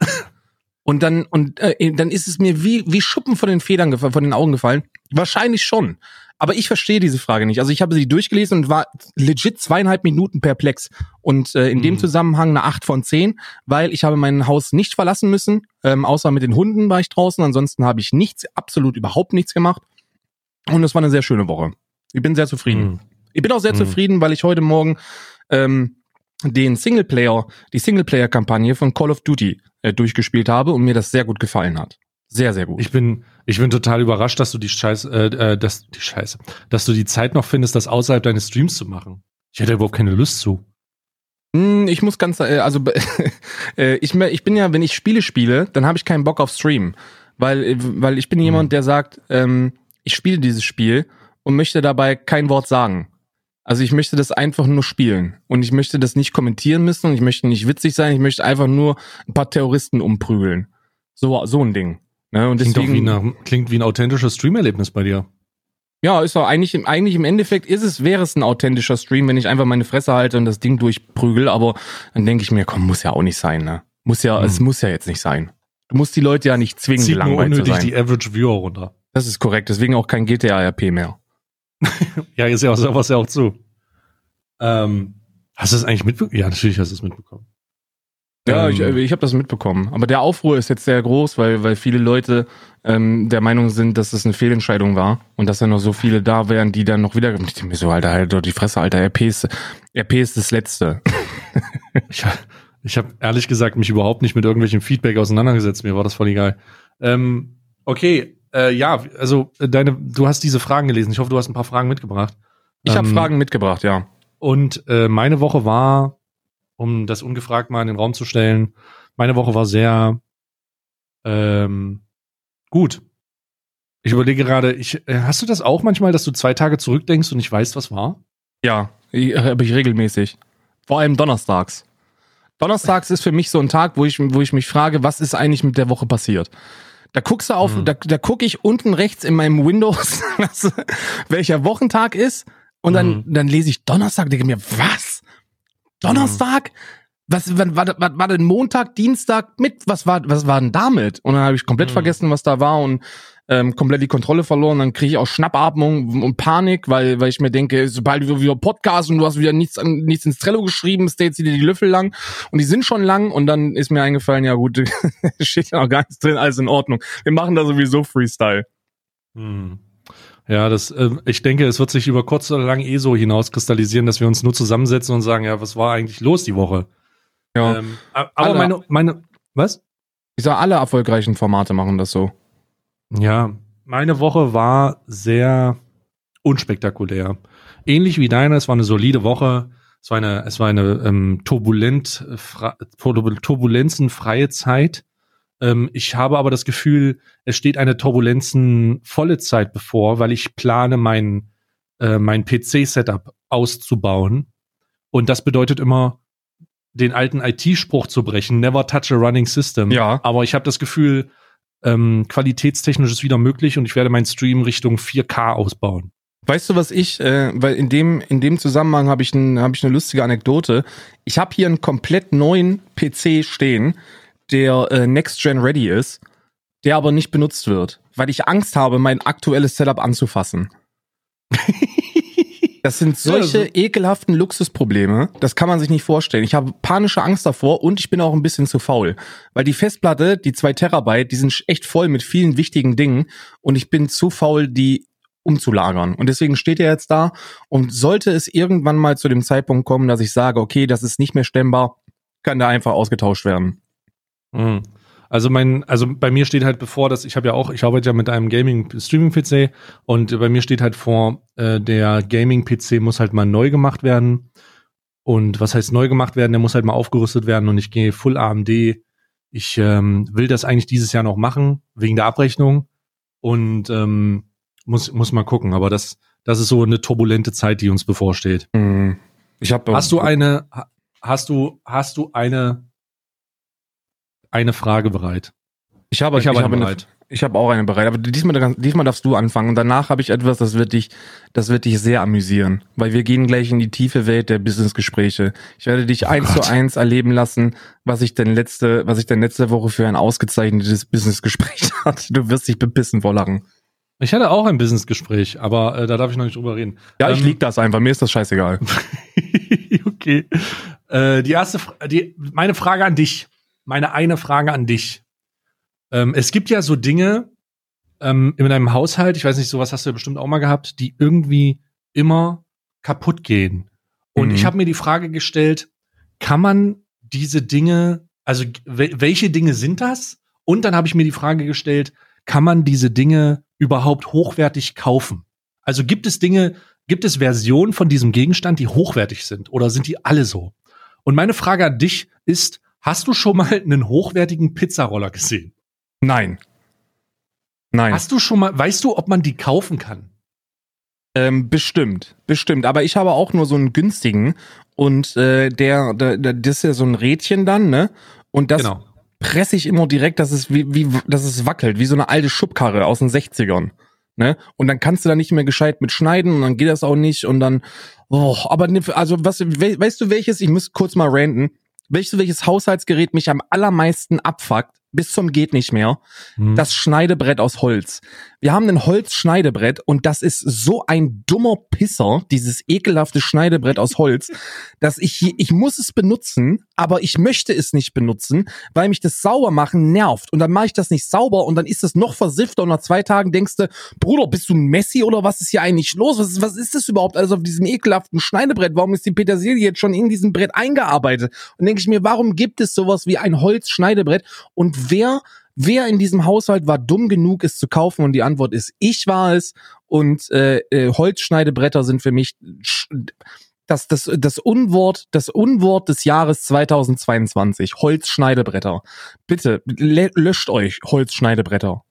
Speaker 2: Und dann, und äh, dann ist es mir wie, wie Schuppen von den Federn gefallen, von den Augen gefallen. Wahrscheinlich schon. Aber ich verstehe diese Frage nicht. Also ich habe sie durchgelesen und war legit zweieinhalb Minuten perplex. Und äh, in dem
Speaker 1: Mhm.
Speaker 2: Zusammenhang eine 8 von 10, weil ich habe mein Haus nicht verlassen müssen. Ähm, außer mit den Hunden war ich draußen. Ansonsten habe ich nichts, absolut überhaupt nichts gemacht. Und es war eine sehr schöne Woche. Ich bin sehr zufrieden.
Speaker 1: Hm.
Speaker 2: Ich bin auch sehr
Speaker 1: Mhm.
Speaker 2: zufrieden, weil ich heute Morgen ähm, den Singleplayer, die Singleplayer-Kampagne von Call of Duty äh, durchgespielt habe und mir das sehr gut gefallen hat. Sehr, sehr gut.
Speaker 1: Ich bin, ich bin total überrascht, dass du die Scheiße, äh, äh, dass, die Scheiße, dass du die Zeit noch findest, das außerhalb deines Streams zu machen. Ich hätte überhaupt keine Lust zu.
Speaker 2: Hm, ich muss ganz, äh, also äh, ich, ich bin ja, wenn ich Spiele spiele, dann habe ich keinen Bock auf Stream, weil, äh, weil ich bin jemand, der sagt, ähm, ich spiele dieses Spiel und möchte dabei kein Wort sagen. Also ich möchte das einfach nur spielen und ich möchte das nicht kommentieren müssen und ich möchte nicht witzig sein, ich möchte einfach nur ein paar Terroristen umprügeln. So, so ein Ding. Ne? Und
Speaker 1: Klingt, doch wie
Speaker 2: deswegen,
Speaker 1: nach, klingt wie ein authentisches Streamerlebnis bei dir.
Speaker 2: ja, ist doch eigentlich, im- eigentlich im Endeffekt ist es, wäre es ein authentischer Stream, wenn ich einfach meine Fresse halte und das Ding durchprügel, aber dann denke ich mir, komm, muss ja auch nicht sein, ne? Muss ja,
Speaker 1: Hm.
Speaker 2: es muss ja jetzt nicht sein. Du musst die Leute ja nicht zwingen,
Speaker 1: Zieht nur
Speaker 2: gelangweilt zu
Speaker 1: unnötig
Speaker 2: sein.
Speaker 1: die Average Viewer runter.
Speaker 2: Das ist korrekt, deswegen auch kein GTA-RP mehr.
Speaker 1: Ja, ist ja auch, sowas ja auch zu. Ähm, hast du das eigentlich mitbekommen? Ja, natürlich hast du es mitbekommen.
Speaker 2: Ja,
Speaker 1: Ähm,
Speaker 2: ich, ich habe das mitbekommen. Aber der Aufruhr ist jetzt sehr groß, weil, weil viele Leute ähm, der Meinung sind, dass es eine Fehlentscheidung war und dass da noch so viele da wären, die dann noch wieder. Ich denke mir so, Alter, halt doch die Fresse, Alter, RP ist, RP ist das Letzte.
Speaker 1: Ich, ich habe ehrlich gesagt mich überhaupt nicht mit irgendwelchem Feedback auseinandergesetzt. Mir war das voll egal. Ähm, okay, äh, ja, also äh, deine, du hast diese Fragen gelesen. Ich hoffe, du hast ein paar Fragen mitgebracht.
Speaker 2: Ich habe
Speaker 1: Ähm,
Speaker 2: Fragen mitgebracht, ja.
Speaker 1: Und äh, meine Woche war, um das ungefragt mal in den Raum zu stellen, meine Woche war sehr ähm, gut. Ich überlege gerade, ich, äh, hast du das auch manchmal, dass du zwei Tage zurückdenkst und nicht weißt, was war?
Speaker 2: Ja, habe ich regelmäßig. Vor allem donnerstags. Donnerstags ist für mich so ein Tag, wo ich, wo ich mich frage, was ist eigentlich mit der Woche passiert? Da guckst du auf,
Speaker 1: Hm.
Speaker 2: da, da gucke ich unten rechts in meinem Windows, was, welcher Wochentag ist, und dann,
Speaker 1: Mhm.
Speaker 2: dann lese ich Donnerstag, denke mir, was? Donnerstag? Was, wann, war, war, war denn Montag, Dienstag, mit, was war, was war denn damit? Und dann habe ich komplett
Speaker 1: Mhm.
Speaker 2: vergessen, was da war und ähm, komplett die Kontrolle verloren. Dann kriege ich auch Schnappatmung und Panik, weil, weil ich mir denke, sobald du wieder Podcast und du hast wieder nichts, an- nichts ins Trello geschrieben, jetzt wieder die Löffel lang und die sind schon lang und dann ist mir eingefallen, ja gut, steht ja noch gar nichts drin, alles in Ordnung. Wir machen da sowieso Freestyle.
Speaker 1: Hm. Ja, das, äh, ich denke, es wird sich über kurz oder lang eh so hinauskristallisieren, dass wir uns nur zusammensetzen und sagen, ja, was war eigentlich los die Woche?
Speaker 2: Ja.
Speaker 1: Ähm, aber
Speaker 2: Alle-
Speaker 1: meine, meine, was?
Speaker 2: Ich sag, alle erfolgreichen Formate machen das so.
Speaker 1: Ja, meine Woche war sehr unspektakulär. Ähnlich wie deine, es war eine solide Woche. Es war eine, es war eine ähm, turbulent, fra- turbulenzenfreie Zeit. Ähm, ich habe aber das Gefühl, es steht eine turbulenzenvolle Zeit bevor, weil ich plane, mein, äh, mein PC-Setup auszubauen. Und das bedeutet immer, den alten IT-Spruch zu brechen, never touch a running system.
Speaker 2: Ja.
Speaker 1: Aber ich habe das Gefühl, ähm, qualitätstechnisch ist wieder möglich und ich werde meinen Stream Richtung 4K ausbauen.
Speaker 2: Weißt du, was ich, äh, weil in dem, in dem Zusammenhang habe ich, ein, hab ich eine lustige Anekdote. Ich habe hier einen komplett neuen PC stehen, der äh, Next Gen ready ist, der aber nicht benutzt wird, weil ich Angst habe, mein aktuelles Setup anzufassen. Das sind solche
Speaker 1: Ja, so-
Speaker 2: ekelhaften Luxusprobleme. Das kann man sich nicht vorstellen. Ich habe panische Angst davor und ich bin auch ein bisschen zu faul. Weil die Festplatte, die zwei Terabyte, die sind echt voll mit vielen wichtigen Dingen und ich bin zu faul, die umzulagern. Und deswegen steht er jetzt da und sollte es irgendwann mal zu dem Zeitpunkt kommen, dass ich sage, okay, das ist nicht mehr stemmbar, kann da einfach ausgetauscht werden.
Speaker 1: Mhm. Also mein, also bei mir steht halt bevor, dass ich habe ja auch, ich arbeite ja mit einem Gaming-Streaming-PC und bei mir steht halt vor, äh, der Gaming-PC muss halt mal neu gemacht werden. Und was heißt neu gemacht werden? Der muss halt mal aufgerüstet werden und ich gehe Full AMD. Ich ähm, will das eigentlich dieses Jahr noch machen, wegen der Abrechnung. Und ähm, muss, muss mal gucken. Aber das, das ist so eine turbulente Zeit, die uns bevorsteht.
Speaker 2: Hm. Ich habe
Speaker 1: Hast du eine, ha- hast du, hast du eine, eine Frage bereit?
Speaker 2: ich habe
Speaker 1: Ich habe eine
Speaker 2: eine,
Speaker 1: bereit.
Speaker 2: Ich habe auch eine bereit, aber diesmal, diesmal darfst du anfangen und danach habe ich etwas, das wird dich, das wird dich sehr amüsieren, weil wir gehen gleich in die tiefe Welt der Businessgespräche. Ich werde dich eins
Speaker 1: Oh Gott.
Speaker 2: zu eins erleben lassen, was ich denn letzte, was ich denn letzte Woche für ein ausgezeichnetes Businessgespräch hatte. Du wirst dich bepissen vor Lachen.
Speaker 1: Ich hatte auch ein Businessgespräch, aber äh, da darf ich noch nicht drüber reden.
Speaker 2: Ja, ich
Speaker 1: Ähm,
Speaker 2: lieg das einfach, mir ist das scheißegal.
Speaker 1: okay. Äh, die erste, die, meine Frage an dich, meine eine Frage an dich. Ähm, es gibt ja so Dinge ähm, in einem Haushalt, ich weiß nicht, sowas hast du ja bestimmt auch mal gehabt, die irgendwie immer kaputt gehen. Und
Speaker 2: Mhm.
Speaker 1: ich habe mir die Frage gestellt, kann man diese Dinge, also wel- welche Dinge sind das? Und dann habe ich mir die Frage gestellt, kann man diese Dinge überhaupt hochwertig kaufen? Also gibt es Dinge, gibt es Versionen von diesem Gegenstand, die hochwertig sind oder sind die alle so? Und meine Frage an dich ist, hast du schon mal einen hochwertigen Pizzaroller gesehen?
Speaker 2: Nein. Nein.
Speaker 1: Hast du schon mal, weißt du, ob man die kaufen kann?
Speaker 2: Ähm, bestimmt, bestimmt. Aber ich habe auch nur so einen günstigen und äh, der, der, der, das ist ja so ein Rädchen dann, ne? Und das
Speaker 1: genau.
Speaker 2: presse ich immer direkt, dass es wie, wie, dass es wackelt, wie so eine alte Schubkarre aus den 60ern. Ne? Und dann kannst du da nicht mehr gescheit mit schneiden und dann geht das auch nicht und dann, oh, aber ne, also was, we, weißt du welches, ich muss kurz mal ranten, du welches Haushaltsgerät mich am allermeisten abfuckt, bis zum geht nicht mehr?
Speaker 1: Hm.
Speaker 2: das Schneidebrett aus Holz. Wir haben ein Holzschneidebrett und das ist so ein dummer Pisser, dieses ekelhafte Schneidebrett aus Holz, dass ich hier, ich muss es benutzen, aber ich möchte es nicht benutzen, weil mich das sauber machen nervt. Und dann mache ich das nicht sauber und dann ist es noch versiffter und nach zwei Tagen denkst du, Bruder, bist du Messi oder was ist hier eigentlich los? Was ist, was ist das überhaupt alles auf diesem ekelhaften Schneidebrett? Warum ist die Petersilie jetzt schon in diesem Brett eingearbeitet? Und denke ich mir, warum gibt es sowas wie ein Holzschneidebrett? Und wer Wer in diesem Haushalt war dumm genug, es zu kaufen? Und die Antwort ist, ich war es. Und äh, äh, Holzschneidebretter sind für mich das, das, das Unwort, das Unwort des Jahres 2022. Holzschneidebretter. Bitte, lö- löscht euch Holzschneidebretter.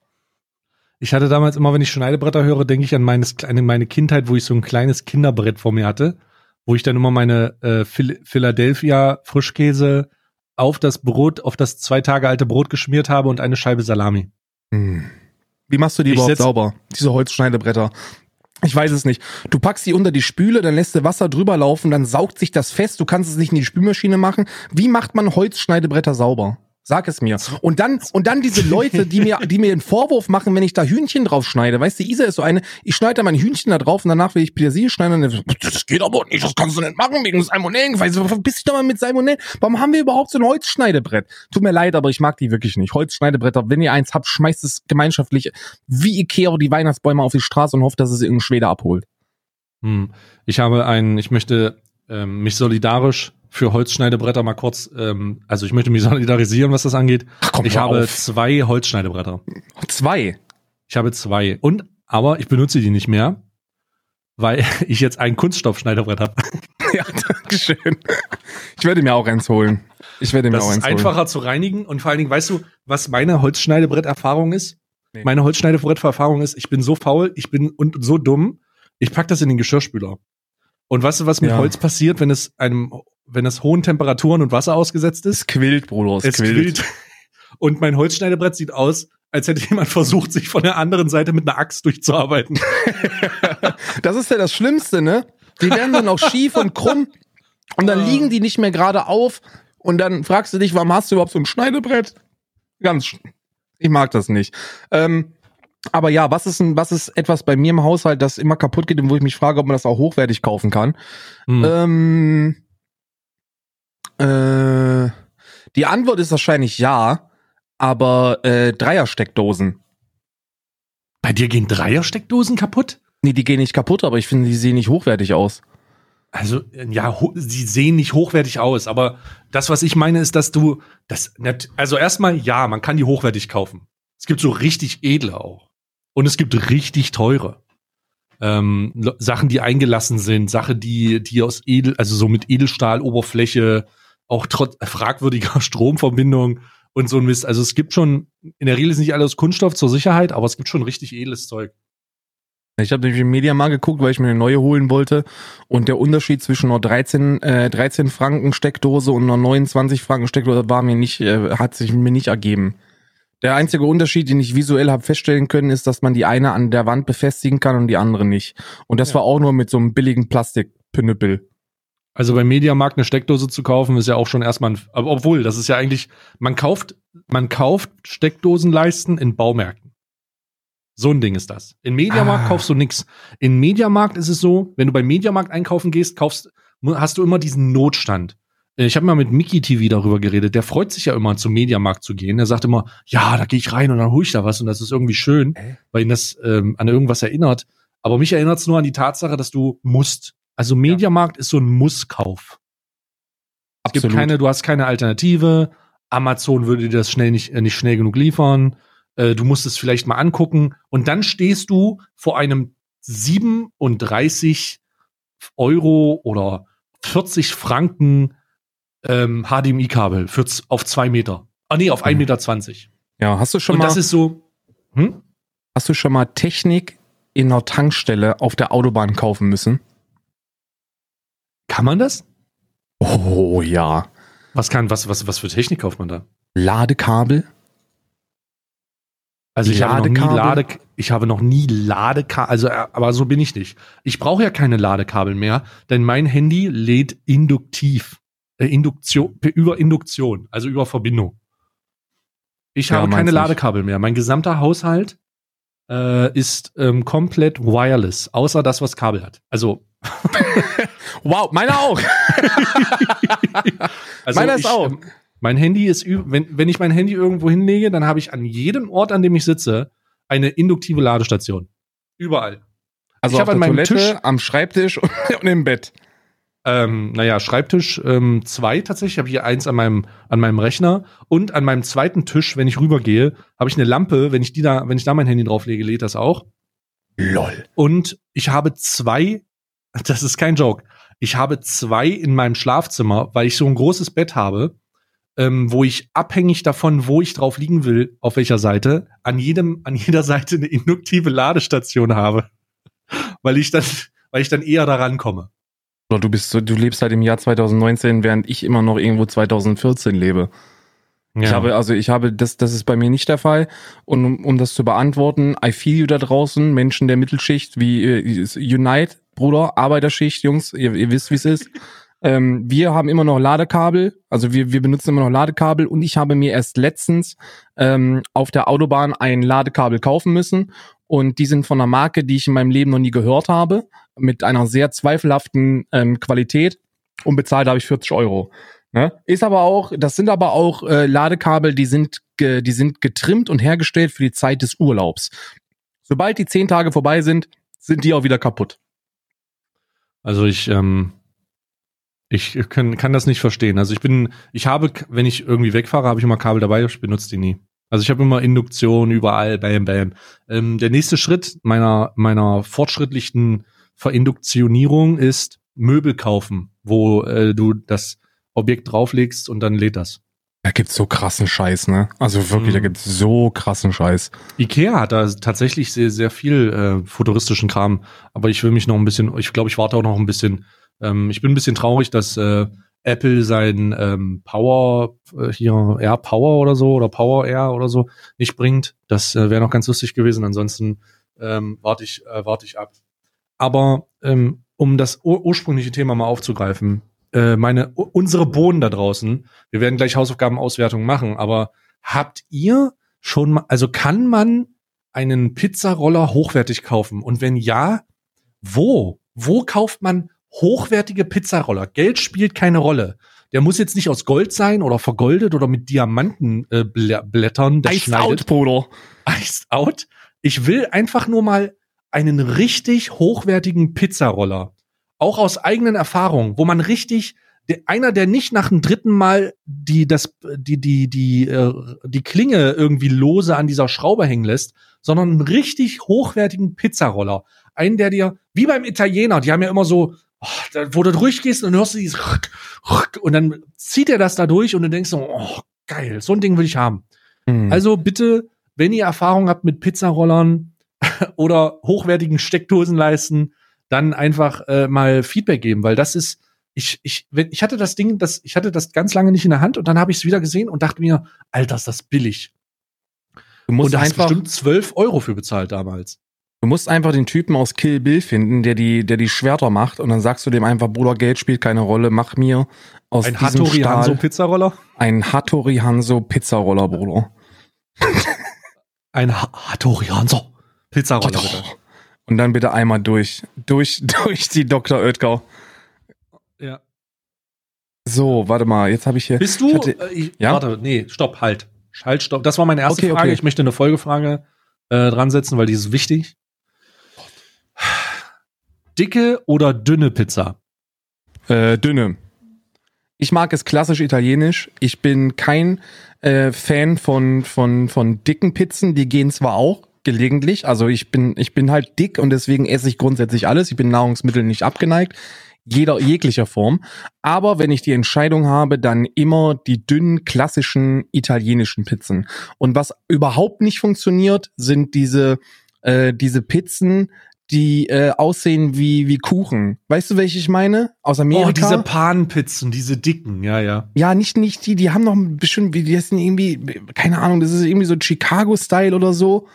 Speaker 1: Ich hatte damals immer, wenn ich Schneidebretter höre, denke ich an, meines, an meine Kindheit, wo ich so ein kleines Kinderbrett vor mir hatte, wo ich dann immer meine äh, Phil Philadelphia Frischkäse auf das Brot, auf das zwei Tage alte Brot geschmiert habe und eine Scheibe Salami.
Speaker 2: Hm. Wie machst du die
Speaker 1: Ich
Speaker 2: überhaupt sauber? Diese Holzschneidebretter. Ich weiß es nicht. Du packst die unter die Spüle, dann lässt du Wasser drüber laufen, dann saugt sich das fest, du kannst es nicht in die Spülmaschine machen. Wie macht man Holzschneidebretter sauber? Sag es mir. Und dann, und dann diese Leute, die mir, die mir einen Vorwurf machen, wenn ich da Hühnchen drauf schneide. Weißt du, Isa ist so eine, ich schneide da mein Hühnchen da drauf und danach will ich Petersilie schneiden und dann, das geht aber nicht, das kannst du nicht machen wegen Salmonellen. Weißt du, verpiss dich doch mal mit Salmonellen. Warum haben wir überhaupt so ein Holzschneidebrett? Tut mir leid, aber ich mag die wirklich nicht. Holzschneidebretter, wenn ihr eins habt, schmeißt es gemeinschaftlich wie Ikea die Weihnachtsbäume auf die Straße und hofft, dass es irgendein Schwede abholt.
Speaker 1: Hm. Ich habe ein, ich möchte ähm, mich solidarisch für Holzschneidebretter mal kurz, ähm, also ich möchte mich solidarisieren, was das angeht.
Speaker 2: Ach komm,
Speaker 1: ich habe
Speaker 2: auf.
Speaker 1: zwei Holzschneidebretter.
Speaker 2: Zwei.
Speaker 1: Ich habe zwei. Und, aber ich benutze die nicht mehr, weil ich jetzt ein Kunststoffschneidebrett habe.
Speaker 2: ja, danke schön. Ich werde mir auch eins holen. Ich werde mir
Speaker 1: Das
Speaker 2: auch
Speaker 1: ist
Speaker 2: eins holen.
Speaker 1: einfacher zu reinigen und vor allen Dingen, weißt du, was meine Holzschneidebretterfahrung ist?
Speaker 2: Nee.
Speaker 1: Meine Holzschneidebretterfahrung ist, ich bin so faul, ich bin und so dumm, ich pack das in den Geschirrspüler. Und weißt du, was mit
Speaker 2: Ja.
Speaker 1: Holz passiert, wenn es einem, wenn es hohen Temperaturen und Wasser ausgesetzt ist?
Speaker 2: Es quillt, Bruder, es,
Speaker 1: Es quillt. Und mein Holzschneidebrett sieht aus, als hätte jemand versucht, sich von der anderen Seite mit einer Axt durchzuarbeiten.
Speaker 2: Das ist ja das Schlimmste, ne? Die werden dann auch schief und krumm und dann
Speaker 1: Ah.
Speaker 2: liegen die nicht mehr gerade auf und dann fragst du dich, warum hast du überhaupt so ein Schneidebrett? Ganz, ich mag das nicht. Ähm, Aber ja, was ist ein, was ist etwas bei mir im Haushalt, das immer kaputt geht und wo ich mich frage, ob man das auch hochwertig kaufen kann?
Speaker 1: Hm.
Speaker 2: Ähm, äh, die Antwort ist wahrscheinlich ja, aber äh, Dreiersteckdosen.
Speaker 1: Bei dir gehen Dreiersteckdosen kaputt?
Speaker 2: Nee, die gehen nicht kaputt, aber ich finde, die sehen nicht hochwertig aus.
Speaker 1: Also, äh, ja, sie sehen nicht hochwertig aus, aber das, was ich meine, ist, dass du das, nat- also erstmal, ja, man kann die hochwertig kaufen. Es gibt so richtig edle auch. Und es gibt richtig teure. Ähm, Sachen, die eingelassen sind, Sachen, die, die aus Edel, also so mit Edelstahloberfläche, auch trotz fragwürdiger Stromverbindung und so ein Mist. Also es gibt schon, in der Regel ist nicht alles Kunststoff zur Sicherheit, aber es gibt schon richtig edles Zeug.
Speaker 2: Ich habe nämlich im Mediamarkt geguckt, weil ich mir eine neue holen wollte. Und der Unterschied zwischen einer 13, äh, 13 Franken Steckdose und einer 29 Franken Steckdose war mir nicht, äh, hat sich mir nicht ergeben. Der einzige Unterschied, den ich visuell habe feststellen können, ist, dass man die eine an der Wand befestigen kann und die andere nicht. Und das
Speaker 1: Ja.
Speaker 2: war auch nur mit so einem billigen Plastikpünnepel.
Speaker 1: Also beim Mediamarkt eine Steckdose zu kaufen, ist ja auch schon erstmal ein, aber obwohl, das ist ja eigentlich, man kauft, man kauft Steckdosenleisten in Baumärkten. So ein Ding ist das. In Mediamarkt
Speaker 2: Ah.
Speaker 1: kaufst du nix. In Mediamarkt ist es so, wenn du beim Mediamarkt einkaufen gehst, kaufst, hast du immer diesen Notstand. Äh, Ich habe mal mit Mickey TV darüber geredet. Der freut sich ja immer, zum Mediamarkt zu gehen. Er sagt immer, ja, da gehe ich rein und dann hole ich da was und das ist irgendwie schön, weil ihn das ähm, an irgendwas erinnert. Aber mich erinnert es nur an die Tatsache, dass du musst. Also Mediamarkt ist so ein Musskauf. Es gibt keine, du hast keine Alternative. Amazon würde dir das schnell nicht, äh, nicht schnell genug liefern. Äh, du musst es vielleicht mal angucken. Und dann stehst du vor einem 37 Euro oder 40 Franken ähm, HDMI-Kabel auf zwei Meter. Ah, nee, auf 1,20
Speaker 2: Mhm.
Speaker 1: Meter. 20.
Speaker 2: Ja, hast du schon
Speaker 1: Und
Speaker 2: mal,
Speaker 1: das ist so. Hm?
Speaker 2: hast du schon mal Technik in einer Tankstelle auf der Autobahn kaufen müssen?
Speaker 1: Kann man das?
Speaker 2: Oh ja.
Speaker 1: Was kann, was, was, was für Technik kauft man da?
Speaker 2: Ladekabel?
Speaker 1: Also ich habe noch nie
Speaker 2: Ladekabel?
Speaker 1: Lade, ich habe noch nie Ladekabel, also äh, aber so bin ich nicht. Ich brauche ja keine Ladekabel mehr, denn mein Handy lädt induktiv, äh, Induktion über Induktion, also über Verbindung. Ich
Speaker 2: Ja,
Speaker 1: habe keine
Speaker 2: nicht.
Speaker 1: Ladekabel mehr. Mein gesamter Haushalt äh, ist ähm, wireless, außer das, was Kabel hat. Also,
Speaker 2: Wow, meine auch.
Speaker 1: also
Speaker 2: Meiner ist
Speaker 1: ich,
Speaker 2: auch.
Speaker 1: ähm, Mein Handy ist, wenn, wenn ich mein Handy irgendwo hinlege, dann habe ich an jedem Ort, an dem ich sitze, eine induktive Ladestation. Überall.
Speaker 2: Also
Speaker 1: Ich
Speaker 2: auf
Speaker 1: hab an meinem
Speaker 2: Toilette,
Speaker 1: Tisch-
Speaker 2: am Schreibtisch und im Bett.
Speaker 1: Ähm, naja, Schreibtisch ähm, zwei tatsächlich. Ich habe hier eins an meinem, an meinem Rechner und an meinem zweiten Tisch, wenn ich rübergehe, habe ich eine Lampe. Wenn ich die da, wenn ich da mein Handy drauflege, lädt das auch.
Speaker 2: Lol.
Speaker 1: Und ich habe zwei, das ist kein Joke, ich habe zwei in meinem Schlafzimmer, weil ich so ein großes Bett habe, ähm, wo ich abhängig davon, wo ich drauf liegen will, auf welcher Seite, an jedem, an jeder Seite eine induktive Ladestation habe. Weil ich dann, weil ich dann eher daran komme.
Speaker 2: Du bist so, du lebst halt im Jahr 2019, während ich immer noch irgendwo 2014 lebe. Ich habe, also ich habe, das, das ist bei mir nicht der Fall. Und um, um das zu beantworten, I feel you da draußen, Menschen der Mittelschicht, wie äh, Unite, Bruder, Arbeiterschicht, Jungs, ihr, ihr wisst, wie es ist. Ähm, wir haben immer noch Ladekabel, also wir, wir benutzen immer noch Ladekabel und ich habe mir erst letztens ähm, auf der Autobahn ein Ladekabel kaufen müssen und die sind von einer Marke, die ich in meinem Leben noch nie gehört habe, mit einer sehr zweifelhaften ähm, Qualität und bezahlt habe ich 40 Euro. Ne? Ist aber auch, das sind aber auch äh, Ladekabel, die sind, ge, die sind getrimmt und hergestellt für die Zeit des Urlaubs. Sobald die zehn Tage vorbei sind, sind die auch wieder kaputt.
Speaker 1: Also ich, ähm, ich kann, kann das nicht verstehen. Also ich bin, ich habe, wenn ich irgendwie wegfahre, habe ich immer Kabel dabei, ich benutze die nie. Also ich habe immer Induktion überall, bam, bam. Ähm, der nächste Schritt meiner, meiner fortschrittlichen Verinduktionierung ist Möbel kaufen, wo äh, du das Objekt drauflegst und dann lädt das.
Speaker 2: Da gibt's so krassen Scheiß, ne? Also wirklich, da
Speaker 1: Mhm.
Speaker 2: gibt's so krassen Scheiß.
Speaker 1: Ikea hat da tatsächlich sehr, sehr viel äh, futuristischen Kram, aber ich will mich noch ein bisschen, ich glaube, ich warte auch noch ein bisschen. Ähm, ich bin ein bisschen traurig, dass äh, Apple sein ähm, Power, äh, hier Air Power oder so, oder Power Air oder so, nicht bringt. Das äh, wäre noch ganz lustig gewesen. Ansonsten ähm, warte ich, äh, warte ich ab. Aber ähm, um das ur ursprüngliche Thema mal aufzugreifen, äh, meine, unsere Bohnen da draußen, wir werden gleich Hausaufgabenauswertungen machen, aber habt ihr schon mal, also kann man einen Pizzaroller hochwertig kaufen? Und wenn ja, wo? Wo kauft man hochwertige Pizzaroller? Geld spielt keine Rolle. Der muss jetzt nicht aus Gold sein oder vergoldet oder mit Diamantenblättern. Äh,
Speaker 2: Iced out, Bruder.
Speaker 1: Iced out. Ich will einfach nur mal einen richtig hochwertigen Pizzaroller. Auch aus eigenen Erfahrungen, wo man richtig einer, der nicht nach dem dritten Mal die, das, die, die, die, äh, die Klinge irgendwie lose an dieser Schraube hängen lässt, sondern einen richtig hochwertigen Pizzaroller. Einen, der dir, wie beim Italiener, die haben ja immer so, oh, da, wo du durchgehst und hörst du dieses und dann zieht er das da durch und du denkst so, oh, geil, so ein Ding will ich haben. Mhm. Also bitte, wenn ihr Erfahrung habt mit Pizzarollern oder hochwertigen Steckdosenleisten, dann einfach äh, mal Feedback geben, weil das ist, ich, ich, wenn, ich hatte das Ding, das, ich hatte das ganz lange nicht in der Hand und dann habe ich es wieder gesehen und dachte mir, Alter, ist das billig.
Speaker 2: Du musst
Speaker 1: und
Speaker 2: einfach
Speaker 1: bestimmt 12 Euro für bezahlt damals.
Speaker 2: Du musst einfach den Typen aus Kill Bill finden, der die, der die Schwerter macht und dann sagst du dem einfach, Bruder, Geld spielt keine Rolle, mach mir aus
Speaker 1: ein
Speaker 2: diesem
Speaker 1: Hattori
Speaker 2: Stahl
Speaker 1: Hanzo Pizzaroller?
Speaker 2: ein Hattori Hanzo Pizzaroller, Bruder.
Speaker 1: Ein ha Hattori Hanzo Pizzaroller, bitte.
Speaker 2: Und dann bitte einmal durch, durch, durch die Dr. Oetker.
Speaker 1: Ja.
Speaker 2: So, warte mal, jetzt habe ich hier.
Speaker 1: Bist du?
Speaker 2: Hatte,
Speaker 1: äh, ich,
Speaker 2: Ja?
Speaker 1: Warte, nee, stopp, halt. Halt, stopp. Das war meine erste
Speaker 2: Okay,
Speaker 1: Frage.
Speaker 2: okay.
Speaker 1: Ich möchte eine Folgefrage äh, dran setzen, weil die ist wichtig. Dicke oder dünne Pizza?
Speaker 2: Äh, dünne. Ich mag es klassisch italienisch. Ich bin kein äh, Fan von, von, von dicken Pizzen. Die gehen zwar auch gelegentlich. Also ich bin, ich bin halt dick und deswegen esse ich grundsätzlich alles. Ich bin Nahrungsmitteln nicht abgeneigt. Jeder, jeglicher Form. Aber wenn ich die Entscheidung habe, dann immer die dünnen, klassischen italienischen Pizzen. Und was überhaupt nicht funktioniert, sind diese, äh, diese Pizzen, die äh, aussehen wie, wie Kuchen. Weißt du, welche ich meine? Aus Amerika?
Speaker 1: Oh, diese Panpizzen, diese dicken, ja, ja.
Speaker 2: Ja, nicht, nicht die, die haben noch bestimmt, wie die sind irgendwie, keine Ahnung, das ist irgendwie so Chicago-Style oder so.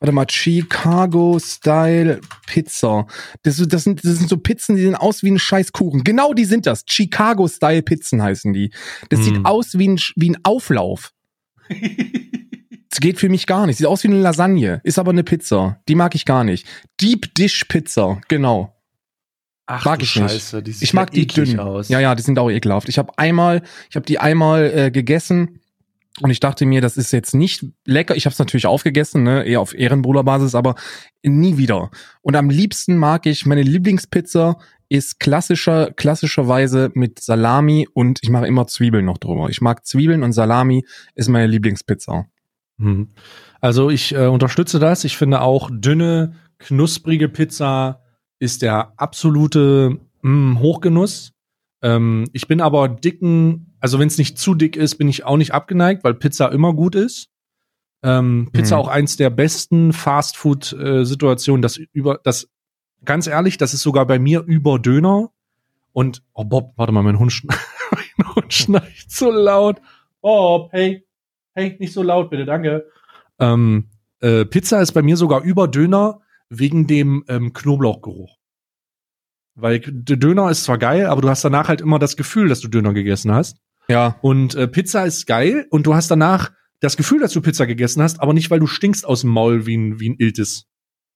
Speaker 2: Warte mal, Chicago-Style Pizza. Das, das, sind, das sind so Pizzen, die sehen aus wie ein scheiß Kuchen. Genau die sind das. Chicago-Style Pizzen heißen die. Das
Speaker 1: Hm.
Speaker 2: sieht aus wie ein, wie ein Auflauf. Das geht für mich gar nicht. Sieht aus wie eine Lasagne. Ist aber eine Pizza. Die mag ich gar nicht. Deep Dish Pizza. Genau.
Speaker 1: Ach,
Speaker 2: Mag
Speaker 1: du
Speaker 2: ich nicht.
Speaker 1: Scheiße, die sieht
Speaker 2: Ich mag
Speaker 1: ja
Speaker 2: die dünn.
Speaker 1: aus.
Speaker 2: Ja, ja, die sind auch ekelhaft. Ich habe einmal, ich habe die einmal äh, gegessen und ich dachte mir, das ist jetzt nicht lecker. Ich habe es natürlich aufgegessen, ne, eher auf Ehrenbruderbasis, aber nie wieder. Und am liebsten mag ich meine Lieblingspizza ist klassischer klassischerweise mit Salami und ich mache immer Zwiebeln noch drüber. Ich mag Zwiebeln und Salami ist meine Lieblingspizza.
Speaker 1: Hm. Also ich äh, unterstütze das. Ich finde auch dünne, knusprige Pizza ist der absolute mh, Hochgenuss. Ähm, ich bin aber dicken, also wenn es nicht zu dick ist, bin ich auch nicht abgeneigt, weil Pizza immer gut ist. Ähm, Pizza
Speaker 2: Mhm.
Speaker 1: auch eins der besten Fastfood-Situationen, das über, das, ganz ehrlich, das ist sogar bei mir über Döner. Und, oh Bob, warte mal, mein Hund, schn mein Hund schnarcht so laut. Bob, hey, hey, nicht so laut, bitte, danke. Ähm, äh, Pizza ist bei mir sogar über Döner wegen dem ähm, Knoblauchgeruch. Weil Döner ist zwar geil, aber du hast danach halt immer das Gefühl, dass du Döner gegessen hast.
Speaker 2: Ja,
Speaker 1: Und äh, Pizza ist geil und du hast danach das Gefühl, dass du Pizza gegessen hast, aber nicht, weil du stinkst aus dem Maul wie ein, wie ein Iltis.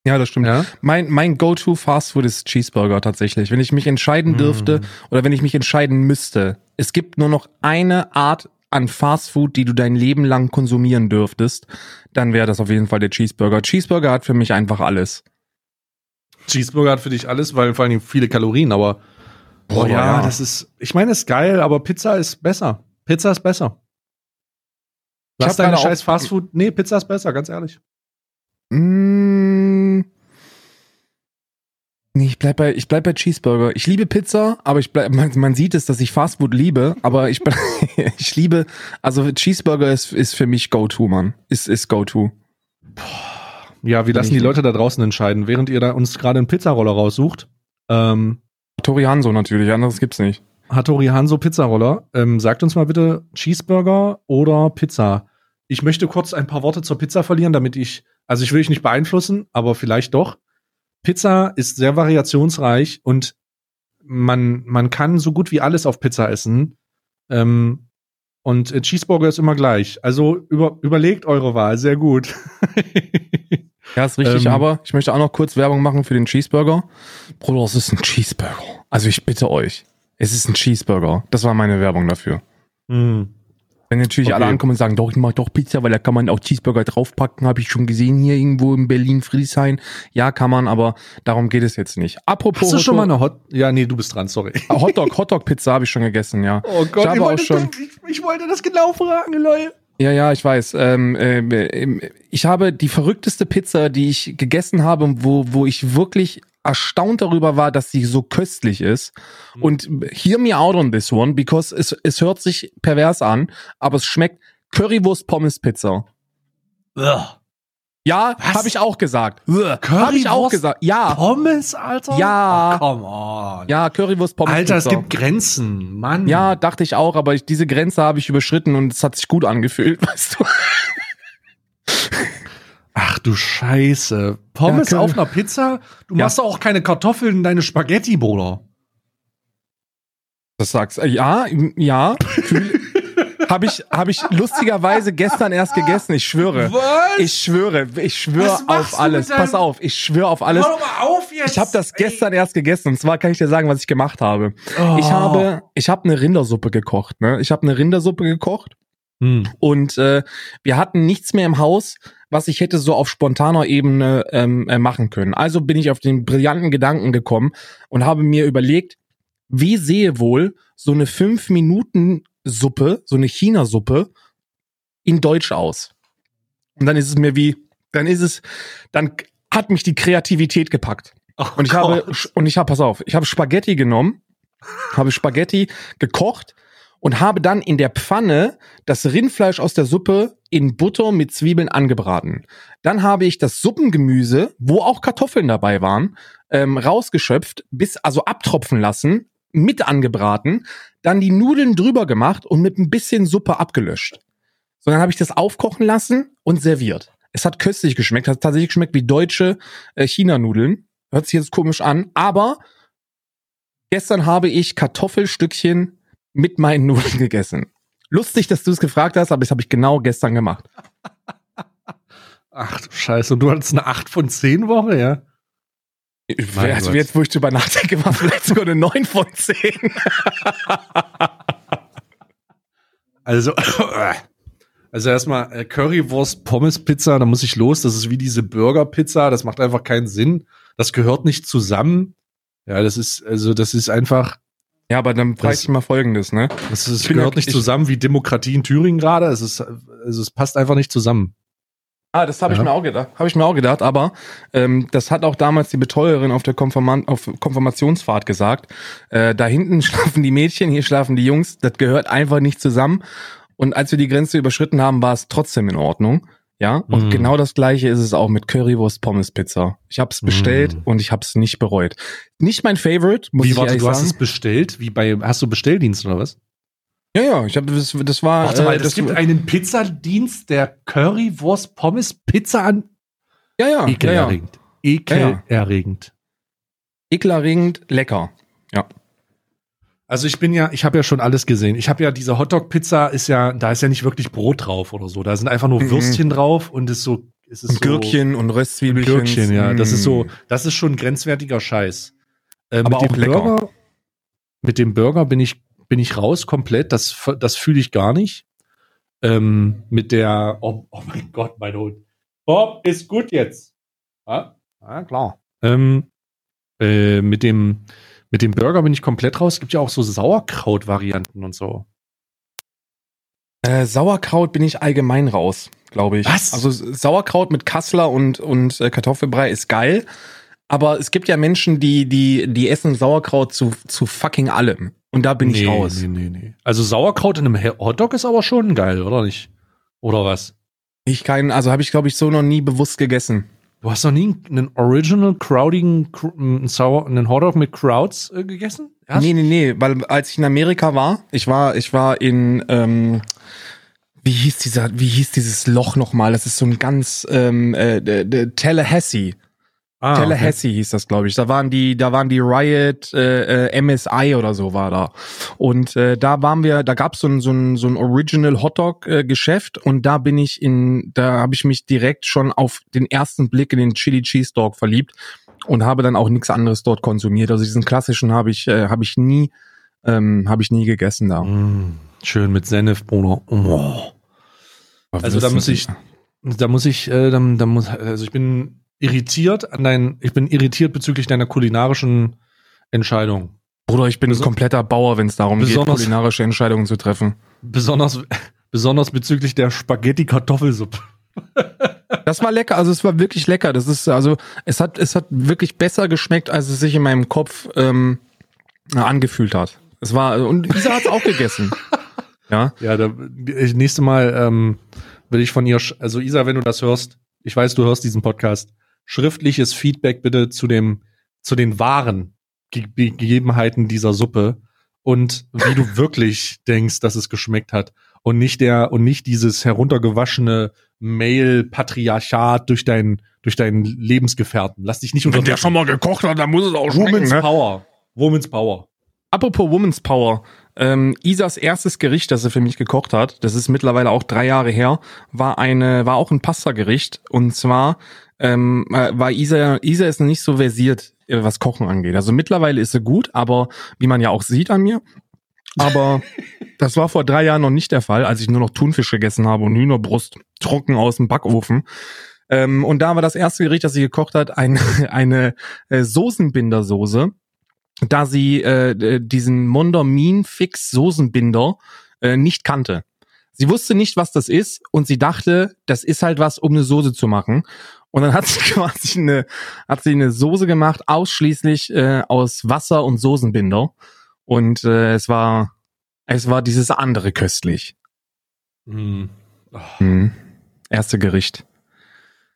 Speaker 2: ja, das stimmt.
Speaker 1: Ja?
Speaker 2: Mein, mein Go-To Fast Food ist Cheeseburger tatsächlich. Wenn ich mich entscheiden
Speaker 1: Mm.
Speaker 2: dürfte oder wenn ich mich entscheiden müsste, es gibt nur noch eine Art an Fast Food, die du dein Leben lang konsumieren dürftest, dann wäre das auf jeden Fall der Cheeseburger. Cheeseburger hat für mich einfach alles.
Speaker 1: Cheeseburger hat für dich alles, weil vor allem viele Kalorien, aber boah,
Speaker 2: Boah,
Speaker 1: ja,
Speaker 2: ja.
Speaker 1: das ist, ich meine, ist geil, aber Pizza ist besser. Pizza ist besser.
Speaker 2: Ich
Speaker 1: Lass deine scheiß Fastfood. Nee, Pizza ist besser, ganz ehrlich.
Speaker 2: Mm. Nee, ich bleib bei, ich bleib bei Cheeseburger. Ich liebe Pizza, aber ich bleib, man, man sieht es, dass ich Fastfood liebe, aber ich, ich liebe, also Cheeseburger ist, ist für mich Go-To, Mann. Ist, ist Go-To.
Speaker 1: Ja, wir lassen die Leute da draußen entscheiden, während ihr da uns gerade einen Pizzaroller raussucht. Ähm,
Speaker 2: Tori Hanso natürlich, anderes gibt's nicht.
Speaker 1: Hattori Hanzo Pizzaroller. Ähm, sagt uns mal bitte Cheeseburger oder Pizza. Ich möchte kurz ein paar Worte zur Pizza verlieren, damit ich, also ich will dich nicht beeinflussen, aber vielleicht doch. Pizza ist sehr variationsreich und man, man kann so gut wie alles auf Pizza essen. Ähm, und äh, Cheeseburger ist immer gleich. Also über, überlegt eure Wahl, sehr gut.
Speaker 2: Ja, ist richtig,
Speaker 1: Ähm,
Speaker 2: aber ich möchte auch noch kurz Werbung machen für den Cheeseburger. Bruder, es ist ein Cheeseburger. Also ich bitte euch, es ist ein Cheeseburger. Das war meine Werbung dafür.
Speaker 1: Hm.
Speaker 2: Wenn natürlich
Speaker 1: Okay.
Speaker 2: alle ankommen und sagen, doch, ich mach doch Pizza, weil da kann man auch Cheeseburger draufpacken, habe ich schon gesehen hier irgendwo in Berlin, Friedrichshain. Ja, kann man, aber darum geht es jetzt nicht. Apropos
Speaker 1: Hast du schon mal
Speaker 2: Hotdog-
Speaker 1: eine Hot... Ja, nee, du bist dran, sorry.
Speaker 2: Hotdog, Hotdog-Pizza habe ich schon gegessen, ja.
Speaker 1: Oh
Speaker 2: ich habe auch schon.
Speaker 1: ich, ich wollte das genau fragen, Leute.
Speaker 2: Ja, ja, ich weiß. Ähm, ähm, ich habe die verrückteste Pizza, die ich gegessen habe, wo, wo ich wirklich erstaunt darüber war, dass sie so köstlich ist.
Speaker 1: Mhm.
Speaker 2: Und hear me out on this one, because es, es hört sich pervers an, aber es schmeckt Currywurst Pommes Pizza. Ja, habe ich auch gesagt. Habe ich auch
Speaker 1: Currywurst?
Speaker 2: gesagt. Ja,
Speaker 1: Pommes, Alter?
Speaker 2: Ja.
Speaker 1: Oh, come on.
Speaker 2: ja, Currywurst Pommes
Speaker 1: Alter, es
Speaker 2: Pizza.
Speaker 1: gibt Grenzen, Mann.
Speaker 2: ja, dachte ich auch, aber ich, diese Grenze habe ich überschritten und es hat sich gut angefühlt, weißt du.
Speaker 1: Ach du Scheiße. Pommes
Speaker 2: Ja,
Speaker 1: auf einer Pizza? Du
Speaker 2: Ja.
Speaker 1: machst auch keine Kartoffeln in deine Spaghetti, Bruder.
Speaker 2: Das sagst äh, ja, ja. Habe ich, hab ich lustigerweise gestern erst gegessen. Ich schwöre.
Speaker 1: Was?
Speaker 2: Ich schwöre, ich schwöre auf alles. Pass auf, ich schwöre auf alles.
Speaker 1: Hör doch mal auf jetzt.
Speaker 2: Ich habe das gestern erst gegessen. Und zwar kann ich dir sagen, was ich gemacht habe.
Speaker 1: Oh.
Speaker 2: Ich habe, ich habe eine Rindersuppe gekocht. Ne? Ich habe eine Rindersuppe gekocht
Speaker 1: Hm.
Speaker 2: und äh, wir hatten nichts mehr im Haus, was ich hätte so auf spontaner Ebene ähm, äh, machen können. Also bin ich auf den brillanten Gedanken gekommen und habe mir überlegt, wie sehe wohl so eine 5 Minuten Suppe, so eine China-Suppe in Deutsch aus? Und dann ist es mir wie, dann ist es, dann hat mich die Kreativität gepackt.
Speaker 1: Oh
Speaker 2: Und ich habe, und ich habe, pass auf, ich habe Spaghetti genommen, habe Spaghetti gekocht und habe dann in der Pfanne das Rindfleisch aus der Suppe in Butter mit Zwiebeln angebraten. Dann habe ich das Suppengemüse, wo auch Kartoffeln dabei waren, ähm, rausgeschöpft, bis also abtropfen lassen, mit angebraten, dann die Nudeln drüber gemacht und mit ein bisschen Suppe abgelöscht. So, dann habe ich das aufkochen lassen und serviert. Es hat köstlich geschmeckt, hat tatsächlich geschmeckt wie deutsche äh, China-Nudeln. Hört sich jetzt komisch an, aber gestern habe ich Kartoffelstückchen mit meinen Nudeln gegessen. Lustig, dass du es gefragt hast, aber das habe ich genau gestern gemacht.
Speaker 1: Ach du Scheiße. Und du hattest eine 8 von 10 Woche, ja? Mein
Speaker 2: also
Speaker 1: Gott.
Speaker 2: jetzt, wo ich drüber nachdenke, war vielleicht sogar eine 9 von 10.
Speaker 1: Also, also erstmal äh, Currywurst, Pommes, Pizza, da muss ich los. Das ist wie diese Burger-Pizza. Das macht einfach keinen Sinn. Das gehört nicht zusammen. Ja, das ist, also, das ist einfach,
Speaker 2: Ja, aber dann frage
Speaker 1: Das-
Speaker 2: ich mal Folgendes, ne?
Speaker 1: das ist,
Speaker 2: bin
Speaker 1: gehört
Speaker 2: ja-
Speaker 1: nicht
Speaker 2: ich-
Speaker 1: zusammen wie Demokratie in Thüringen gerade. Es ist, also, es passt einfach nicht zusammen.
Speaker 2: Ah, das habe ich
Speaker 1: Ja.
Speaker 2: mir auch gedacht. Habe ich mir auch gedacht, aber ähm, das hat auch damals die Betreuerin auf der Konfirman auf Konfirmationsfahrt gesagt. Äh, da hinten schlafen die Mädchen, hier schlafen die Jungs. Das gehört einfach nicht zusammen. Und als wir die Grenze überschritten haben, war es trotzdem in Ordnung. Ja, und
Speaker 1: Mm.
Speaker 2: genau das gleiche ist es auch mit Currywurst Pommes Pizza. Ich habe es bestellt
Speaker 1: Mm.
Speaker 2: und ich habe es nicht bereut. Nicht mein Favorite, muss
Speaker 1: wie,
Speaker 2: ich
Speaker 1: warte,
Speaker 2: ehrlich
Speaker 1: du hast
Speaker 2: sagen.
Speaker 1: es bestellt? Wie bei, hast du Bestelldienst oder was?
Speaker 2: Ja, ja, ich habe das, das war
Speaker 1: Warte mal,
Speaker 2: äh,
Speaker 1: es gibt einen Pizzadienst, der Currywurst, Pommes, Pizza an.
Speaker 2: ja, ja, ja, ja,
Speaker 1: Ekelerregend. Ekelerregend.
Speaker 2: ekelerregend lecker. Ja.
Speaker 1: Also ich bin ja, ich habe ja schon alles gesehen. Ich habe ja diese Hotdog-Pizza ist ja, da ist ja nicht wirklich Brot drauf oder so. Da sind einfach nur
Speaker 2: Mhm.
Speaker 1: Würstchen drauf und ist so, es ist
Speaker 2: Und
Speaker 1: so
Speaker 2: Gürkchen und Röstzwiebelchen.
Speaker 1: Gürkchen, ja. Das ist so,
Speaker 2: Mm.
Speaker 1: das ist schon grenzwertiger Scheiß. Äh,
Speaker 2: Aber
Speaker 1: mit
Speaker 2: auch
Speaker 1: dem
Speaker 2: lecker.
Speaker 1: Burger, mit dem Burger bin ich, bin ich raus komplett. Das, das fühle ich gar nicht. Ähm, mit der, oh, oh mein Gott, mein Hund. Bob ist gut jetzt. Ja, ja klar. Ähm, äh, mit dem, mit dem Burger bin ich komplett raus. Es gibt ja auch so Sauerkraut-Varianten und so.
Speaker 2: Äh, Sauerkraut bin ich allgemein raus, glaube ich.
Speaker 1: Was?
Speaker 2: Also Sauerkraut mit Kassler und, und äh, Kartoffelbrei ist geil. Aber es gibt ja Menschen, die, die, die essen Sauerkraut zu, zu fucking allem. Und da bin ich
Speaker 1: nee,
Speaker 2: raus.
Speaker 1: Nee, nee, nee. Also Sauerkraut in einem Hotdog ist aber schon geil, oder nicht? Oder was?
Speaker 2: Ich keinen, also habe ich, glaube ich, so noch nie bewusst gegessen.
Speaker 1: Du hast noch nie einen Original Crowding, Cr- einen, Sauer, einen Hotdog mit Crowds äh, gegessen? Erst?
Speaker 2: Nee, nee, nee, weil als ich in Amerika war, ich war, ich war in, ähm, wie hieß dieser, wie hieß dieses Loch nochmal? Das ist so ein ganz, ähm, äh, Tallahassee. Ah, Tallahassee okay. hieß das, glaube ich. Da waren die, da waren die Riot äh, äh, MSI oder so war da. Und äh, da waren wir, da gab's so ein so ein so ein Original Hotdog äh, Geschäft und da bin ich in, da habe ich mich direkt schon auf den ersten Blick in den Chili Cheese Dog verliebt und habe dann auch nichts anderes dort konsumiert. Also diesen klassischen habe ich äh, habe ich nie ähm, habe ich nie gegessen da.
Speaker 1: Mm, schön mit Senf, Bruno. Oh. Also da muss ich, da muss ich, äh, da, da muss, also ich bin irritiert an dein, ich bin irritiert bezüglich deiner kulinarischen Entscheidung.
Speaker 2: Bruder, ich bin ein kompletter Bauer, wenn es darum geht, kulinarische Entscheidungen zu treffen.
Speaker 1: Besonders, besonders bezüglich der Spaghetti-Kartoffelsuppe.
Speaker 2: Das war lecker, also es war wirklich lecker. Das ist, also es hat, es hat wirklich besser geschmeckt, als es sich in meinem Kopf ähm, angefühlt hat. Es war, und Isa hat es auch gegessen. Ja.
Speaker 1: Ja, da, nächste Mal ähm, will ich von ihr, also Isa, wenn du das hörst, ich weiß, du hörst diesen Podcast, schriftliches Feedback bitte zu dem, zu den wahren Ge Gegebenheiten dieser Suppe und wie du wirklich denkst, dass es geschmeckt hat und nicht der und nicht dieses heruntergewaschene Mail-Patriarchat durch deinen durch deinen Lebensgefährten. Lass dich nicht
Speaker 2: unter. Wenn der schon mal gekocht hat, dann muss es auch schmecken.
Speaker 1: Woman's
Speaker 2: ne?
Speaker 1: Power. Woman's Power.
Speaker 2: Apropos Woman's Power. Ähm, Isas erstes Gericht, das er für mich gekocht hat, das ist mittlerweile auch drei Jahre her, war eine, war auch ein Pasta-Gericht. Und zwar ähm, äh, war Isa, Isa ist nicht so versiert, äh, was Kochen angeht. Also mittlerweile ist sie gut, aber wie man ja auch sieht an mir. Aber das war vor drei Jahren noch nicht der Fall, als ich nur noch Thunfisch gegessen habe und Hühnerbrust trocken aus dem Backofen. Ähm, und da war das erste Gericht, das sie gekocht hat, ein, eine äh, Soßenbindersoße da sie äh, diesen Mondomin Fix Soßenbinder äh, nicht kannte. Sie wusste nicht, was das ist und sie dachte, das ist halt was, um eine Soße zu machen. Und dann hat sie quasi eine, hat sie eine Soße gemacht, ausschließlich äh, aus Wasser und Soßenbinder. Und äh, es war, es war dieses andere köstlich. Mm. Oh. Mhm. Erste Gericht.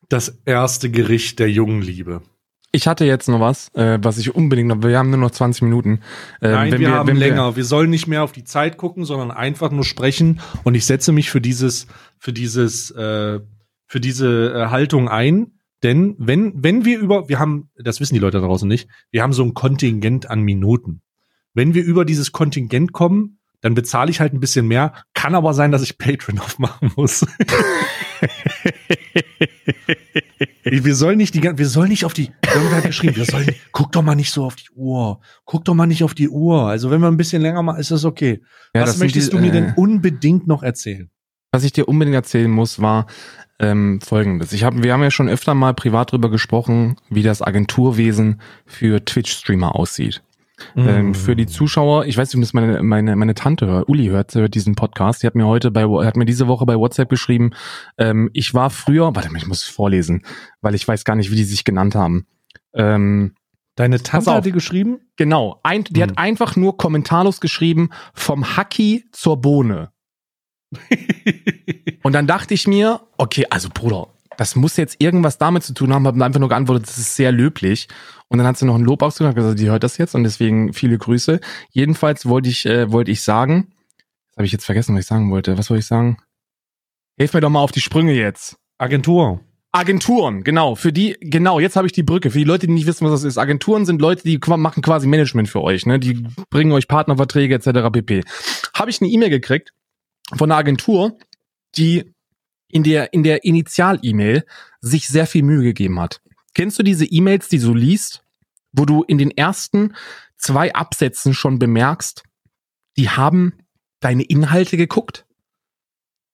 Speaker 1: Das erste Gericht der jungen Liebe.
Speaker 2: Ich hatte jetzt noch was, äh, was ich unbedingt noch. Wir haben nur noch 20 Minuten.
Speaker 1: Äh, Nein, wir, wir, haben wenn länger. Wir, wir sollen nicht mehr auf die Zeit gucken, sondern einfach nur sprechen. Und ich setze mich für dieses, für dieses, äh, für diese äh, Haltung ein. Denn wenn, wenn wir über, wir haben, das wissen die Leute draußen nicht, wir haben so ein Kontingent an Minuten. Wenn wir über dieses Kontingent kommen, dann bezahle ich halt ein bisschen mehr. Kann aber sein, dass ich Patreon aufmachen muss. wir sollen nicht die wir sollen nicht auf die, irgendwer hat geschrieben, wir sollen, guck doch mal nicht so auf die Uhr. Guck doch mal nicht auf die Uhr. Also wenn wir ein bisschen länger machen, ist das okay. Ja, Was das möchtest die, du mir denn äh, unbedingt noch erzählen?
Speaker 2: Was ich dir unbedingt erzählen muss, war ähm, folgendes. Ich hab, wir haben ja schon öfter mal privat drüber gesprochen, wie das Agenturwesen für Twitch-Streamer aussieht. Mm. Ähm, für die Zuschauer, ich weiß nicht, ob das meine, meine, meine Tante hört, Uli hört, hört diesen Podcast. Die hat mir heute bei, hat mir diese Woche bei WhatsApp geschrieben, ähm, ich war früher, warte mal, ich muss vorlesen, weil ich weiß gar nicht, wie die sich genannt haben. Ähm,
Speaker 1: Deine Tante hat die geschrieben?
Speaker 2: Genau. Ein, die hm. hat einfach nur kommentarlos geschrieben, vom Hacki zur Bohne. und dann dachte ich mir, okay, also Bruder, das muss jetzt irgendwas damit zu tun haben, habe einfach nur geantwortet, das ist sehr löblich. Und dann hat sie noch ein Lob ausgedrückt, gesagt, die hört das jetzt und deswegen viele Grüße. Jedenfalls wollte ich, äh, wollte ich sagen, das habe ich jetzt vergessen, was ich sagen wollte. Was wollte ich sagen? Hilf mir doch mal auf die Sprünge jetzt.
Speaker 1: Agentur.
Speaker 2: Agenturen, genau. Für die, genau, jetzt habe ich die Brücke. Für die Leute, die nicht wissen, was das ist. Agenturen sind Leute, die machen quasi Management für euch, ne? Die bringen euch Partnerverträge etc. pp. Habe ich eine E-Mail gekriegt von einer Agentur, die in der, in der Initial-E-Mail sich sehr viel Mühe gegeben hat. Kennst du diese E-Mails, die du liest, wo du in den ersten zwei Absätzen schon bemerkst, die haben deine Inhalte geguckt?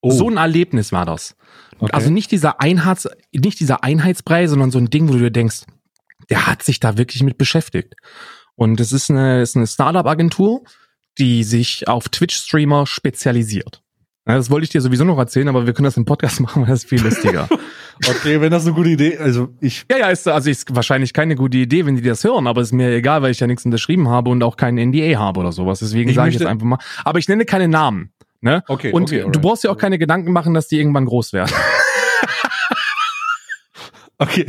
Speaker 2: Oh. So ein Erlebnis war das. Okay. Also nicht dieser Einheits, nicht dieser Einheitsbrei, sondern so ein Ding, wo du dir denkst, der hat sich da wirklich mit beschäftigt. Und es ist eine, ist eine Startup-Agentur, die sich auf Twitch-Streamer spezialisiert. Ja, das wollte ich dir sowieso noch erzählen, aber wir können das im Podcast machen, weil das ist viel lustiger.
Speaker 1: okay, wenn das eine gute Idee, also ich.
Speaker 2: Ja, ja, ist, also ist wahrscheinlich keine gute Idee, wenn die das hören, aber ist mir egal, weil ich ja nichts unterschrieben habe und auch keinen NDA habe oder sowas. Deswegen sage ich jetzt einfach mal. Aber ich nenne keine Namen. Ne? Okay. Und okay, du brauchst dir auch keine Gedanken machen, dass die irgendwann groß werden.
Speaker 1: okay.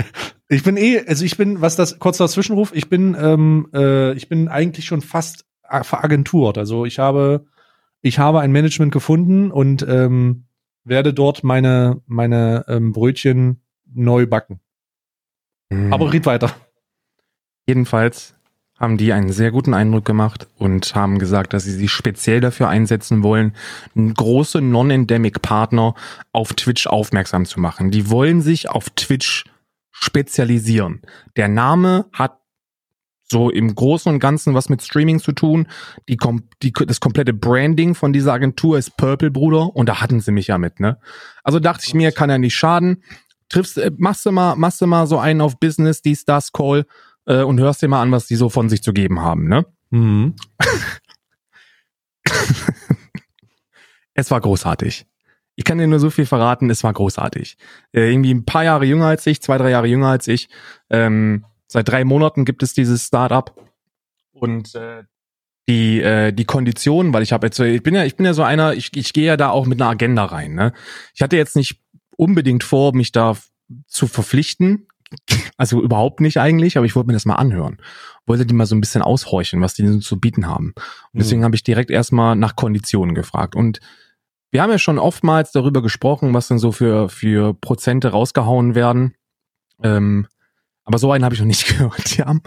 Speaker 1: Ich bin eh, also ich bin, was das kurz dazwischenruf, ich bin, ähm, äh, ich bin eigentlich schon fast veragenturt. Also ich habe ich habe ein Management gefunden und ähm, werde dort meine, meine ähm, Brötchen neu backen. Aber red weiter.
Speaker 2: Jedenfalls haben die einen sehr guten Eindruck gemacht und haben gesagt, dass sie sich speziell dafür einsetzen wollen, große Non-Endemic-Partner auf Twitch aufmerksam zu machen. Die wollen sich auf Twitch spezialisieren. Der Name hat so im Großen und Ganzen was mit Streaming zu tun. Die, die, das komplette Branding von dieser Agentur ist Purple, Bruder. Und da hatten sie mich ja mit, ne? Also dachte ich mir, kann ja nicht schaden. Triffst, äh, machst du mal, machst du mal so einen auf Business, dies, das, Call äh, und hörst dir mal an, was die so von sich zu geben haben, ne? Mhm. es war großartig. Ich kann dir nur so viel verraten, es war großartig. Äh, irgendwie ein paar Jahre jünger als ich, zwei, drei Jahre jünger als ich. Ähm, seit drei Monaten gibt es dieses Startup und äh, die äh, die Konditionen, weil ich habe jetzt ich bin ja ich bin ja so einer, ich, ich gehe ja da auch mit einer Agenda rein. Ne? Ich hatte jetzt nicht unbedingt vor, mich da zu verpflichten, also überhaupt nicht eigentlich, aber ich wollte mir das mal anhören. Wollte die mal so ein bisschen aushorchen, was die denn zu bieten haben. Und deswegen mhm. habe ich direkt erstmal nach Konditionen gefragt. Und wir haben ja schon oftmals darüber gesprochen, was denn so für, für Prozente rausgehauen werden. Ähm, aber so einen habe ich noch nicht gehört. Die haben,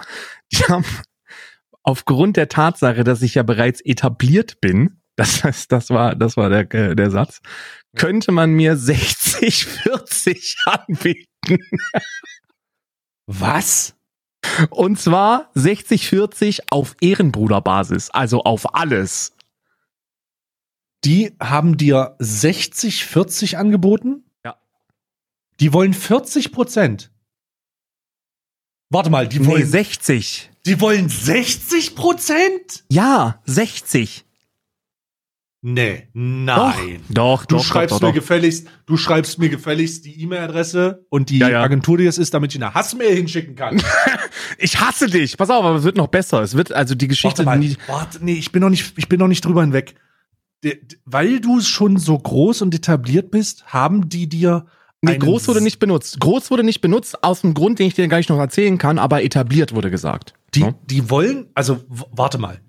Speaker 2: die haben aufgrund der Tatsache, dass ich ja bereits etabliert bin, das heißt, das war, das war der, äh, der Satz, könnte man mir 60, 40 anbieten.
Speaker 1: Was?
Speaker 2: Und zwar 60-40 auf Ehrenbruderbasis, also auf alles.
Speaker 1: Die haben dir 60-40 angeboten?
Speaker 2: Ja.
Speaker 1: Die wollen 40 Prozent. Warte mal, die wollen. Nee,
Speaker 2: 60.
Speaker 1: Die wollen 60 Prozent?
Speaker 2: Ja, 60.
Speaker 1: Nee, nein.
Speaker 2: Doch, doch,
Speaker 1: du
Speaker 2: doch,
Speaker 1: schreibst
Speaker 2: doch,
Speaker 1: mir
Speaker 2: doch.
Speaker 1: gefälligst, du schreibst mir gefälligst die E-Mail-Adresse und die
Speaker 2: Ja, ja.
Speaker 1: Agentur, die es ist, damit ich eine Hassmail hinschicken kann.
Speaker 2: Ich hasse dich. Pass auf, aber es wird noch besser. Es wird also die Geschichte
Speaker 1: Warte mal, warte, nee, ich bin noch nicht, ich bin noch nicht drüber hinweg. Weil du schon so groß und etabliert bist, haben die dir
Speaker 2: Nee, groß wurde nicht benutzt. Groß wurde nicht benutzt aus dem Grund, den ich dir gar nicht noch erzählen kann, aber etabliert wurde gesagt.
Speaker 1: Die,
Speaker 2: Ja?
Speaker 1: die wollen, also warte mal.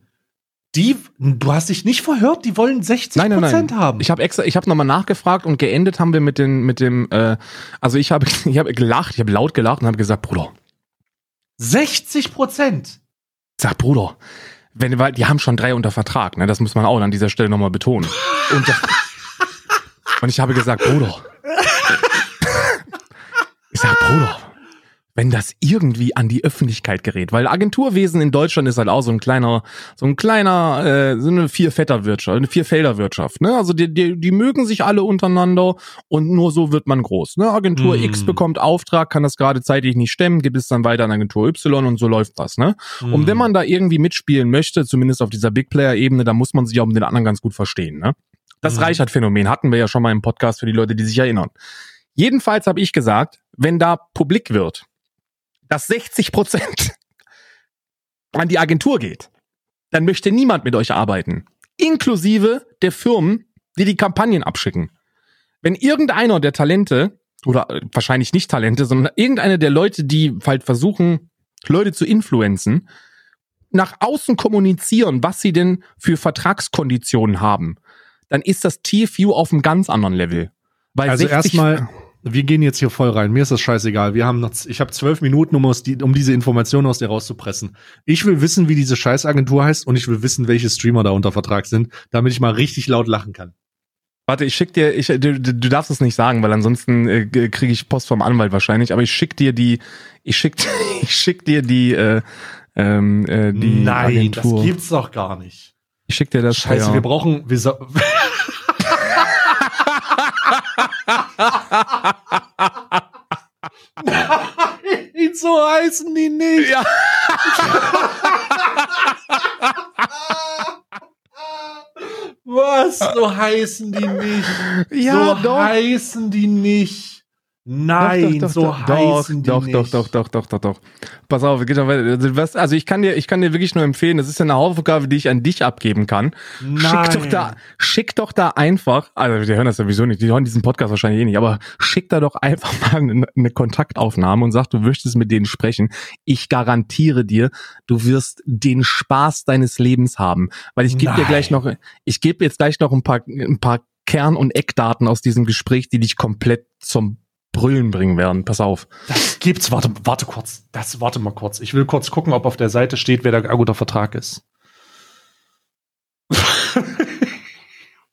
Speaker 1: Die, du hast dich nicht verhört, die wollen 60
Speaker 2: Nein, nein,
Speaker 1: Prozent
Speaker 2: nein.
Speaker 1: haben.
Speaker 2: Ich habe extra, ich habe nochmal nachgefragt und geendet haben wir mit den, mit dem, äh, also ich habe, ich habe gelacht, ich habe laut gelacht und habe gesagt, Bruder,
Speaker 1: 60 Prozent.
Speaker 2: sag Bruder, wenn, weil die haben schon drei unter Vertrag, ne? Das muss man auch an dieser Stelle nochmal betonen. Und, und ich habe gesagt, Bruder, ich sag Bruder, wenn das irgendwie an die Öffentlichkeit gerät, weil Agenturwesen in Deutschland ist halt auch so ein kleiner, so ein kleiner, äh, so eine Vierfetterwirtschaft, eine Vierfelderwirtschaft, ne? Also die, die, die mögen sich alle untereinander und nur so wird man groß, ne? Agentur
Speaker 1: Mm.
Speaker 2: X bekommt Auftrag, kann das gerade zeitlich nicht stemmen, gibt es dann weiter an Agentur Y und so läuft das, ne? Und wenn man da irgendwie mitspielen möchte, zumindest auf dieser Big Player Ebene, dann muss man sich auch mit den anderen ganz gut verstehen, ne? Das
Speaker 1: Mhm.
Speaker 2: Reichert-Phänomen hatten wir ja schon mal im Podcast für die Leute, die sich erinnern. Jedenfalls habe ich gesagt, wenn da publik wird, dass 60 Prozent an die Agentur geht, dann möchte niemand mit euch arbeiten. Inklusive der Firmen, die die Kampagnen abschicken. Wenn irgendeiner der Talente, oder äh, wahrscheinlich nicht Talente, sondern irgendeine der Leute, die halt versuchen, Leute zu influenzen, nach außen kommunizieren, was sie denn für Vertragskonditionen haben, dann ist das TFU auf einem ganz anderen Level. Weil
Speaker 1: Also
Speaker 2: 60
Speaker 1: erstmal, wir gehen jetzt hier voll rein. Mir ist das scheißegal. Wir haben noch, ich habe zwölf Minuten, um, aus die, um diese Informationen aus dir rauszupressen. Ich will wissen, wie diese Scheißagentur heißt und ich will wissen, welche Streamer da unter Vertrag sind, damit ich mal richtig laut lachen kann.
Speaker 2: Warte, ich schick dir, ich, du, du darfst es nicht sagen, weil ansonsten äh, kriege ich Post vom Anwalt wahrscheinlich. Aber ich schick dir die, ich schick, ich schick dir die, äh, ähm, äh, die
Speaker 1: Nein,
Speaker 2: Agentur.
Speaker 1: das gibt's doch gar nicht.
Speaker 2: ich schick dir das.
Speaker 1: Scheiße,
Speaker 2: ja.
Speaker 1: wir brauchen, wir so Nein, so heißen die nicht.
Speaker 2: Ja.
Speaker 1: Was? So heißen die nicht.
Speaker 2: Ja,
Speaker 1: so
Speaker 2: doch.
Speaker 1: heißen die nicht. Nein,
Speaker 2: doch, doch,
Speaker 1: so
Speaker 2: doch,
Speaker 1: heißen
Speaker 2: doch,
Speaker 1: die
Speaker 2: doch,
Speaker 1: nicht.
Speaker 2: doch, doch, doch, doch, doch. Pass auf, geht doch weiter. Also, also ich kann dir, ich kann dir wirklich nur empfehlen, das ist ja eine Aufgabe, die ich an dich abgeben kann. Schick
Speaker 1: Nein.
Speaker 2: doch da, schick doch da einfach, also die hören das sowieso nicht, die hören diesen Podcast wahrscheinlich eh nicht, aber schick da doch einfach mal eine, eine Kontaktaufnahme und sag, du möchtest mit denen sprechen. Ich garantiere dir, du wirst den Spaß deines Lebens haben, weil ich gebe dir gleich noch, ich gebe jetzt gleich noch ein paar, ein paar Kern- und Eckdaten aus diesem Gespräch, die dich komplett zum Brüllen bringen werden. Pass auf.
Speaker 1: Das gibt's. Warte, warte kurz. Das, warte mal kurz. Ich will kurz gucken, ob auf der Seite steht, wer der guter Vertrag ist.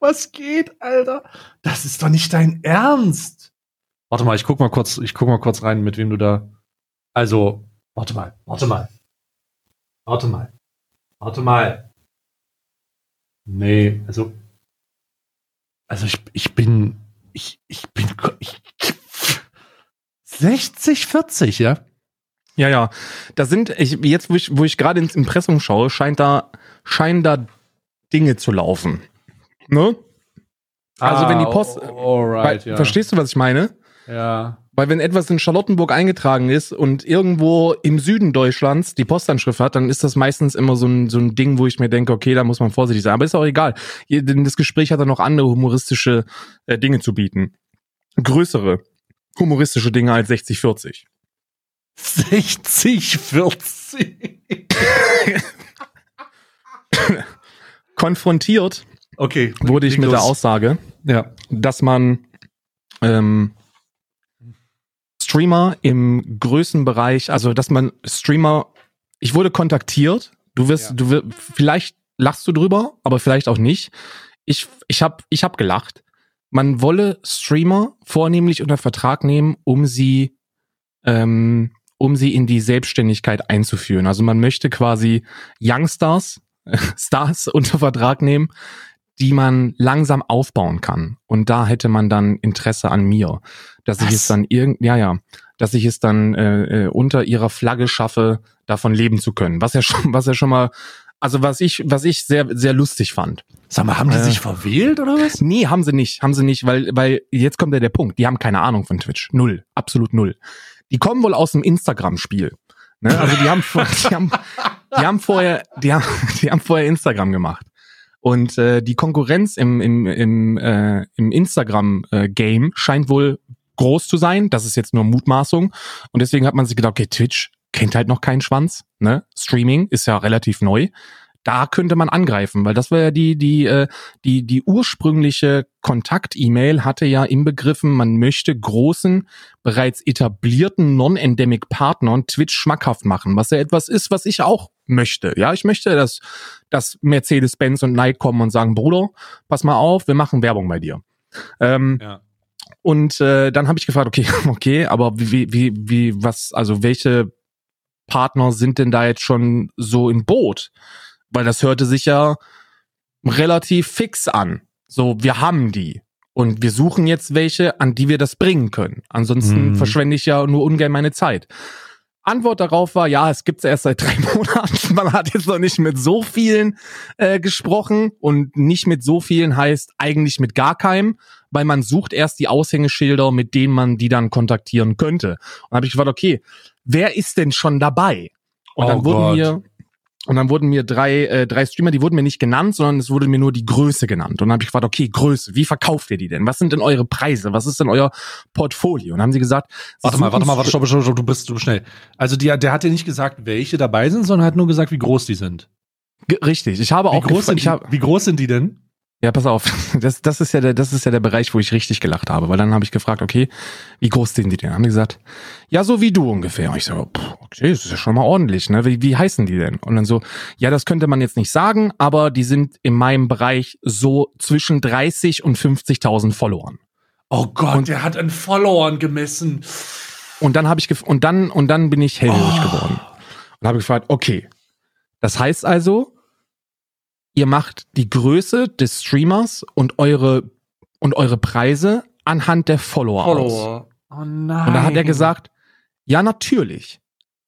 Speaker 1: Was geht, Alter? Das ist doch nicht dein Ernst. Warte mal, ich guck mal kurz, ich guck mal kurz rein, mit wem du da. Also, warte mal, warte mal. Warte mal. Warte mal. Nee, also. Also ich, ich bin. Ich, ich bin. Ich, 60, 40, ja?
Speaker 2: Ja, ja. Da sind, ich, jetzt, wo ich, wo ich gerade ins Impressum schaue, scheint da, scheinen da Dinge zu laufen. Ne? Also
Speaker 1: Ah,
Speaker 2: wenn die Post.
Speaker 1: Alright,
Speaker 2: weil,
Speaker 1: ja.
Speaker 2: Verstehst du, was ich meine?
Speaker 1: Ja.
Speaker 2: Weil wenn etwas in Charlottenburg eingetragen ist und irgendwo im Süden Deutschlands die Postanschrift hat, dann ist das meistens immer so ein, so ein Ding, wo ich mir denke, okay, da muss man vorsichtig sein. Aber ist auch egal. Denn das Gespräch hat dann noch andere humoristische äh, Dinge zu bieten. Größere humoristische Dinge als 60-40.
Speaker 1: 60, 40.
Speaker 2: Konfrontiert
Speaker 1: Okay.
Speaker 2: wurde ich mit der
Speaker 1: los.
Speaker 2: Aussage,
Speaker 1: Ja.
Speaker 2: dass man ähm, Streamer im Größenbereich, also dass man Streamer, ich wurde kontaktiert, du wirst,
Speaker 1: Ja.
Speaker 2: du wirst, vielleicht lachst du drüber, aber vielleicht auch nicht. Ich, ich hab, ich hab gelacht. Man wolle Streamer vornehmlich unter Vertrag nehmen, um sie, ähm, um sie in die Selbstständigkeit einzuführen. Also man möchte quasi Youngstars, Stars unter Vertrag nehmen, die man langsam aufbauen kann. Und da hätte man dann Interesse an mir, dass ich
Speaker 1: Was?
Speaker 2: es dann irgend, ja ja, dass ich es dann äh, äh, unter ihrer Flagge schaffe, davon leben zu können. Was ja schon, was ja schon mal, also was ich, was ich sehr sehr lustig fand.
Speaker 1: Sag mal, haben die
Speaker 2: Äh.
Speaker 1: sich verwählt oder was?
Speaker 2: Nee, haben sie nicht, haben sie nicht, weil weil jetzt kommt ja der Punkt. Die haben keine Ahnung von Twitch, null, absolut null. Die kommen wohl aus dem Instagram-Spiel. Ne? Also die haben, die haben, die haben vorher, die haben, die haben vorher Instagram gemacht. Und äh, die Konkurrenz im, im, im, äh, im Instagram-Game scheint wohl groß zu sein. Das ist jetzt nur Mutmaßung. Und deswegen hat man sich gedacht, okay, Twitch kennt halt noch keinen Schwanz. Ne? Streaming ist ja relativ neu. Da könnte man angreifen, weil das war ja die, die, äh, die, die ursprüngliche Kontakt-E-Mail hatte ja im Begriffen, man möchte großen, bereits etablierten Non-Endemic-Partnern Twitch schmackhaft machen, was ja etwas ist, was ich auch möchte. Ja, ich möchte, dass, dass Mercedes-Benz und Nike kommen und sagen, Bruder, pass mal auf, wir machen Werbung bei dir. Ähm,
Speaker 1: Ja.
Speaker 2: und äh, dann habe ich gefragt, okay, okay, aber wie, wie, wie, was, also welche Partner sind denn da jetzt schon so im Boot? Weil das hörte sich ja relativ fix an. So, wir haben die. Und wir suchen jetzt welche, an die wir das bringen können. Ansonsten
Speaker 1: Hm.
Speaker 2: verschwende ich ja nur ungern meine Zeit. Antwort darauf war, ja, es gibt's erst seit drei Monaten. Man hat jetzt noch nicht mit so vielen äh, gesprochen und nicht mit so vielen heißt eigentlich mit gar keinem, weil man sucht erst die Aushängeschilder, mit denen man die dann kontaktieren könnte. Und habe ich gefragt, okay, wer ist denn schon dabei? Und
Speaker 1: Oh
Speaker 2: dann wurden
Speaker 1: Gott.
Speaker 2: mir und dann wurden mir drei, äh, drei Streamer, die wurden mir nicht genannt, sondern es wurde mir nur die Größe genannt. Und dann habe ich gefragt, okay, Größe, wie verkauft ihr die denn? Was sind denn eure Preise? Was ist denn euer Portfolio? Und dann haben sie gesagt,
Speaker 1: Warte mal, warte mal, warte, stopp, stopp, stopp, du bist du schnell. Also die, der hat dir nicht gesagt, welche dabei sind, sondern hat nur gesagt, wie groß die sind.
Speaker 2: Ge- Richtig, ich habe
Speaker 1: Wie
Speaker 2: auch
Speaker 1: groß, sind die,
Speaker 2: hab,
Speaker 1: wie groß sind die denn?
Speaker 2: Ja, pass auf. Das, das ist ja der, das ist ja der Bereich, wo ich richtig gelacht habe, weil dann habe ich gefragt, okay, wie groß sind die denn? Haben die gesagt, ja, so wie du ungefähr. Und ich so, pff, okay, das ist ja schon mal ordentlich, ne? Wie, wie heißen die denn? Und dann so, ja, das könnte man jetzt nicht sagen, aber die sind in meinem Bereich so zwischen 30 und 50.000 Followern.
Speaker 1: Oh Gott,
Speaker 2: Und-
Speaker 1: der hat an Followern gemessen.
Speaker 2: Und dann habe ich gef und dann und dann bin ich hellhörig
Speaker 1: Oh.
Speaker 2: geworden und habe gefragt, okay, das heißt also, ihr macht die Größe des Streamers und eure und eure Preise anhand der Follower, aus.
Speaker 1: Oh nein.
Speaker 2: Und da hat er gesagt, ja natürlich.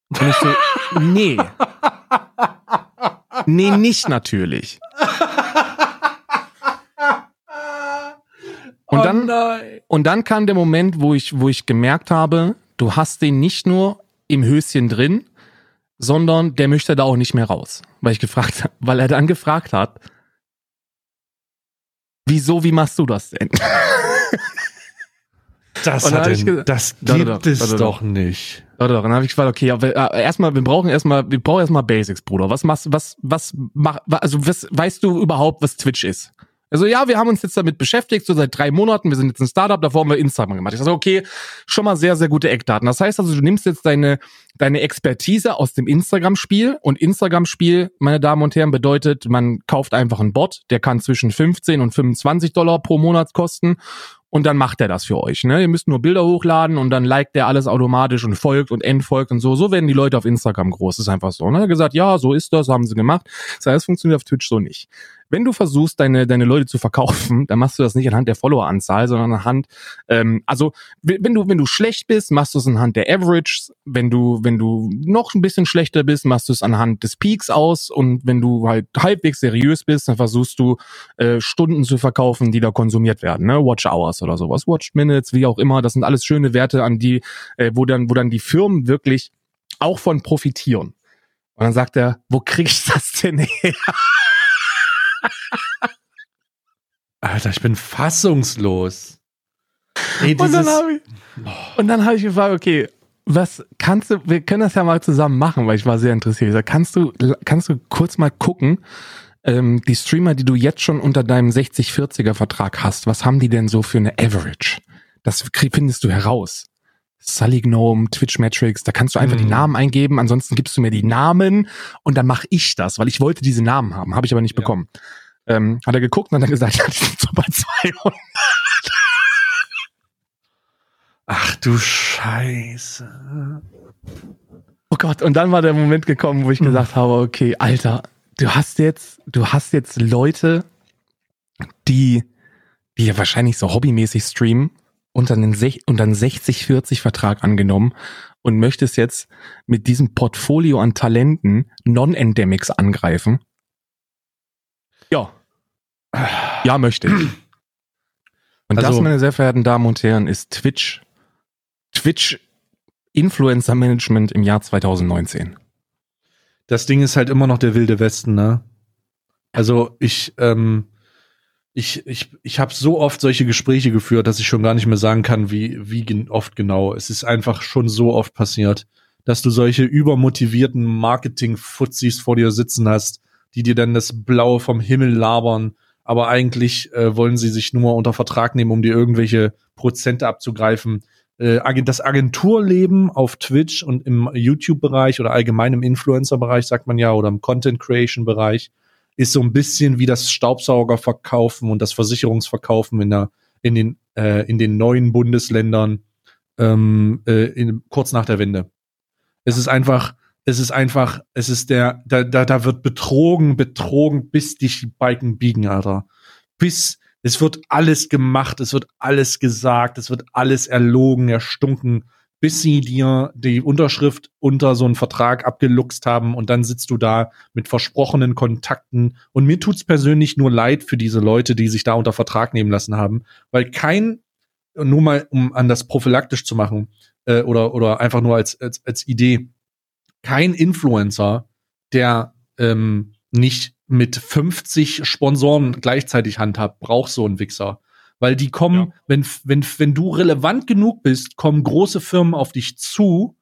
Speaker 2: Und ich so, nee, nee, nicht natürlich. Und
Speaker 1: oh
Speaker 2: dann-
Speaker 1: nein.
Speaker 2: Und dann kam der Moment, wo ich, wo ich gemerkt habe, du hast den nicht nur im Höschen drin, sondern der möchte da auch nicht mehr raus. Weil ich gefragt habe, weil er dann gefragt hat, wieso, wie machst du das denn?
Speaker 1: Das, hat denn, das gibt
Speaker 2: doch,
Speaker 1: es
Speaker 2: warte
Speaker 1: doch nicht.
Speaker 2: Dann habe ich gefragt, okay, äh, erstmal, wir brauchen erstmal, wir brauchen erstmal Basics, Bruder. Was machst, was, was mach, also was, weißt du überhaupt, was Twitch ist? Also ja, wir haben uns jetzt damit beschäftigt, so seit drei Monaten, wir sind jetzt ein Startup, davor haben wir Instagram gemacht. Ich sage, okay, schon mal sehr, sehr gute Eckdaten. Das heißt also, du nimmst jetzt deine, deine Expertise aus dem Instagram-Spiel und Instagram-Spiel, meine Damen und Herren, bedeutet, man kauft einfach einen Bot, der kann zwischen 15 und 25 Dollar pro Monat kosten und dann macht er das für euch. Ne? Ihr müsst nur Bilder hochladen und dann liked er alles automatisch und folgt und entfolgt und so. So werden die Leute auf Instagram groß. Das ist einfach so. Ne? Gesagt, ja, so ist das, haben sie gemacht. Das heißt, es funktioniert auf Twitch so nicht. Wenn du versuchst, deine, deine Leute zu verkaufen, dann machst du das nicht anhand der Followeranzahl, sondern anhand, ähm, also wenn du, wenn du schlecht bist, machst du es anhand der Averages. Wenn du, wenn du noch ein bisschen schlechter bist, machst du es anhand des Peaks aus. Und wenn du halt halbwegs seriös bist, dann versuchst du äh, Stunden zu verkaufen, die da konsumiert werden, ne? Watch Hours oder sowas, Watch Minutes, wie auch immer. Das sind alles schöne Werte, an die, äh, wo dann, wo dann die Firmen wirklich auch von profitieren. Und dann sagt er, wo kriegst du das denn her?
Speaker 1: Alter, ich bin fassungslos.
Speaker 2: Ey, und dann habe ich, und dann hab ich gefragt, okay, was kannst du, wir können das ja mal zusammen machen, weil ich war sehr interessiert. Ich sag, kannst du, kannst du kurz mal gucken, ähm, die Streamer, die du jetzt schon unter deinem 60-40er Vertrag hast, was haben die denn so für eine Average? Das findest du heraus. Sully Gnome, Twitch Metrics, da kannst du einfach hm. die mhm. Namen eingeben, ansonsten gibst du mir die Namen und dann mache ich das, weil ich wollte diese Namen haben, habe ich aber nicht ja. bekommen. Ähm, hat er geguckt und hat dann gesagt, ja, die sind so bei 200.
Speaker 1: Ach du Scheiße.
Speaker 2: Oh Gott, und dann war der Moment gekommen, wo ich hm. gesagt habe, okay, Alter, du hast jetzt, du hast jetzt Leute, die, die ja wahrscheinlich so hobbymäßig streamen unter einen, unter einen 60-40 Vertrag angenommen und möchtest jetzt mit diesem Portfolio an Talenten Non-Endemics angreifen. Ja. Ja, möchte ich. Und also, das, meine sehr verehrten Damen und Herren, ist Twitch. Twitch Influencer Management im Jahr 2019.
Speaker 1: Das Ding ist halt immer noch der wilde Westen, ne? Also ich, ähm, ich, ich, ich habe so oft solche Gespräche geführt, dass ich schon gar nicht mehr sagen kann, wie, wie oft genau. Es ist einfach schon so oft passiert, dass du solche übermotivierten Marketing-Fuzis vor dir sitzen hast, die dir dann das Blaue vom Himmel labern, aber eigentlich äh, wollen sie sich nur unter Vertrag nehmen, um dir irgendwelche Prozente abzugreifen. Äh, das Agenturleben auf Twitch und im YouTube-Bereich oder allgemein im Influencer-Bereich, sagt man ja, oder im Content-Creation-Bereich, ist so ein bisschen wie das Staubsaugerverkaufen und das Versicherungsverkaufen in, der, in, den, äh, in den neuen Bundesländern ähm, äh, in, kurz nach der Wende. Es ist einfach, es ist einfach, es ist der, da, da, da wird betrogen, betrogen, bis die Balken biegen, Alter. Bis, es wird alles gemacht, es wird alles gesagt, es wird alles erlogen, erstunken, bis sie dir die Unterschrift unter so einen Vertrag abgeluchst haben und dann sitzt du da mit versprochenen Kontakten. Und mir tut's persönlich nur leid für diese Leute, die sich da unter Vertrag nehmen lassen haben, weil kein, nur mal, um an das prophylaktisch zu machen, äh, oder, oder einfach nur als, als, als Idee, kein Influencer, der ähm, nicht mit 50 Sponsoren gleichzeitig handhabt, braucht so einen Wichser. Weil die kommen, ja. wenn, wenn, wenn du relevant genug bist, kommen große Firmen auf dich zu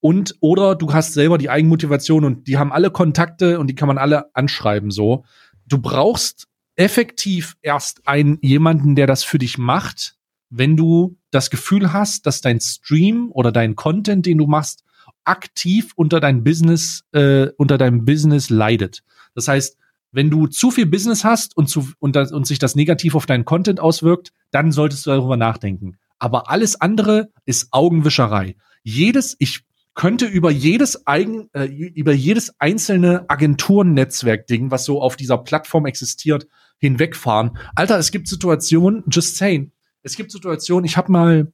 Speaker 1: und oder du hast selber die Eigenmotivation und die haben alle Kontakte und die kann man alle anschreiben so. Du brauchst effektiv erst einen jemanden, der das für dich macht, wenn du das Gefühl hast, dass dein Stream oder dein Content, den du machst, aktiv unter dein Business, äh, unter deinem Business leidet. Das heißt, wenn du zu viel Business hast und, zu, und, das, und sich das negativ auf deinen Content auswirkt, dann solltest du darüber nachdenken. Aber alles andere ist Augenwischerei. Jedes, ich könnte über jedes eigen, äh, über jedes einzelne Agenturnetzwerk-Ding, was so auf dieser Plattform existiert, hinwegfahren. Alter, es gibt Situationen, just saying, es gibt Situationen, ich habe mal,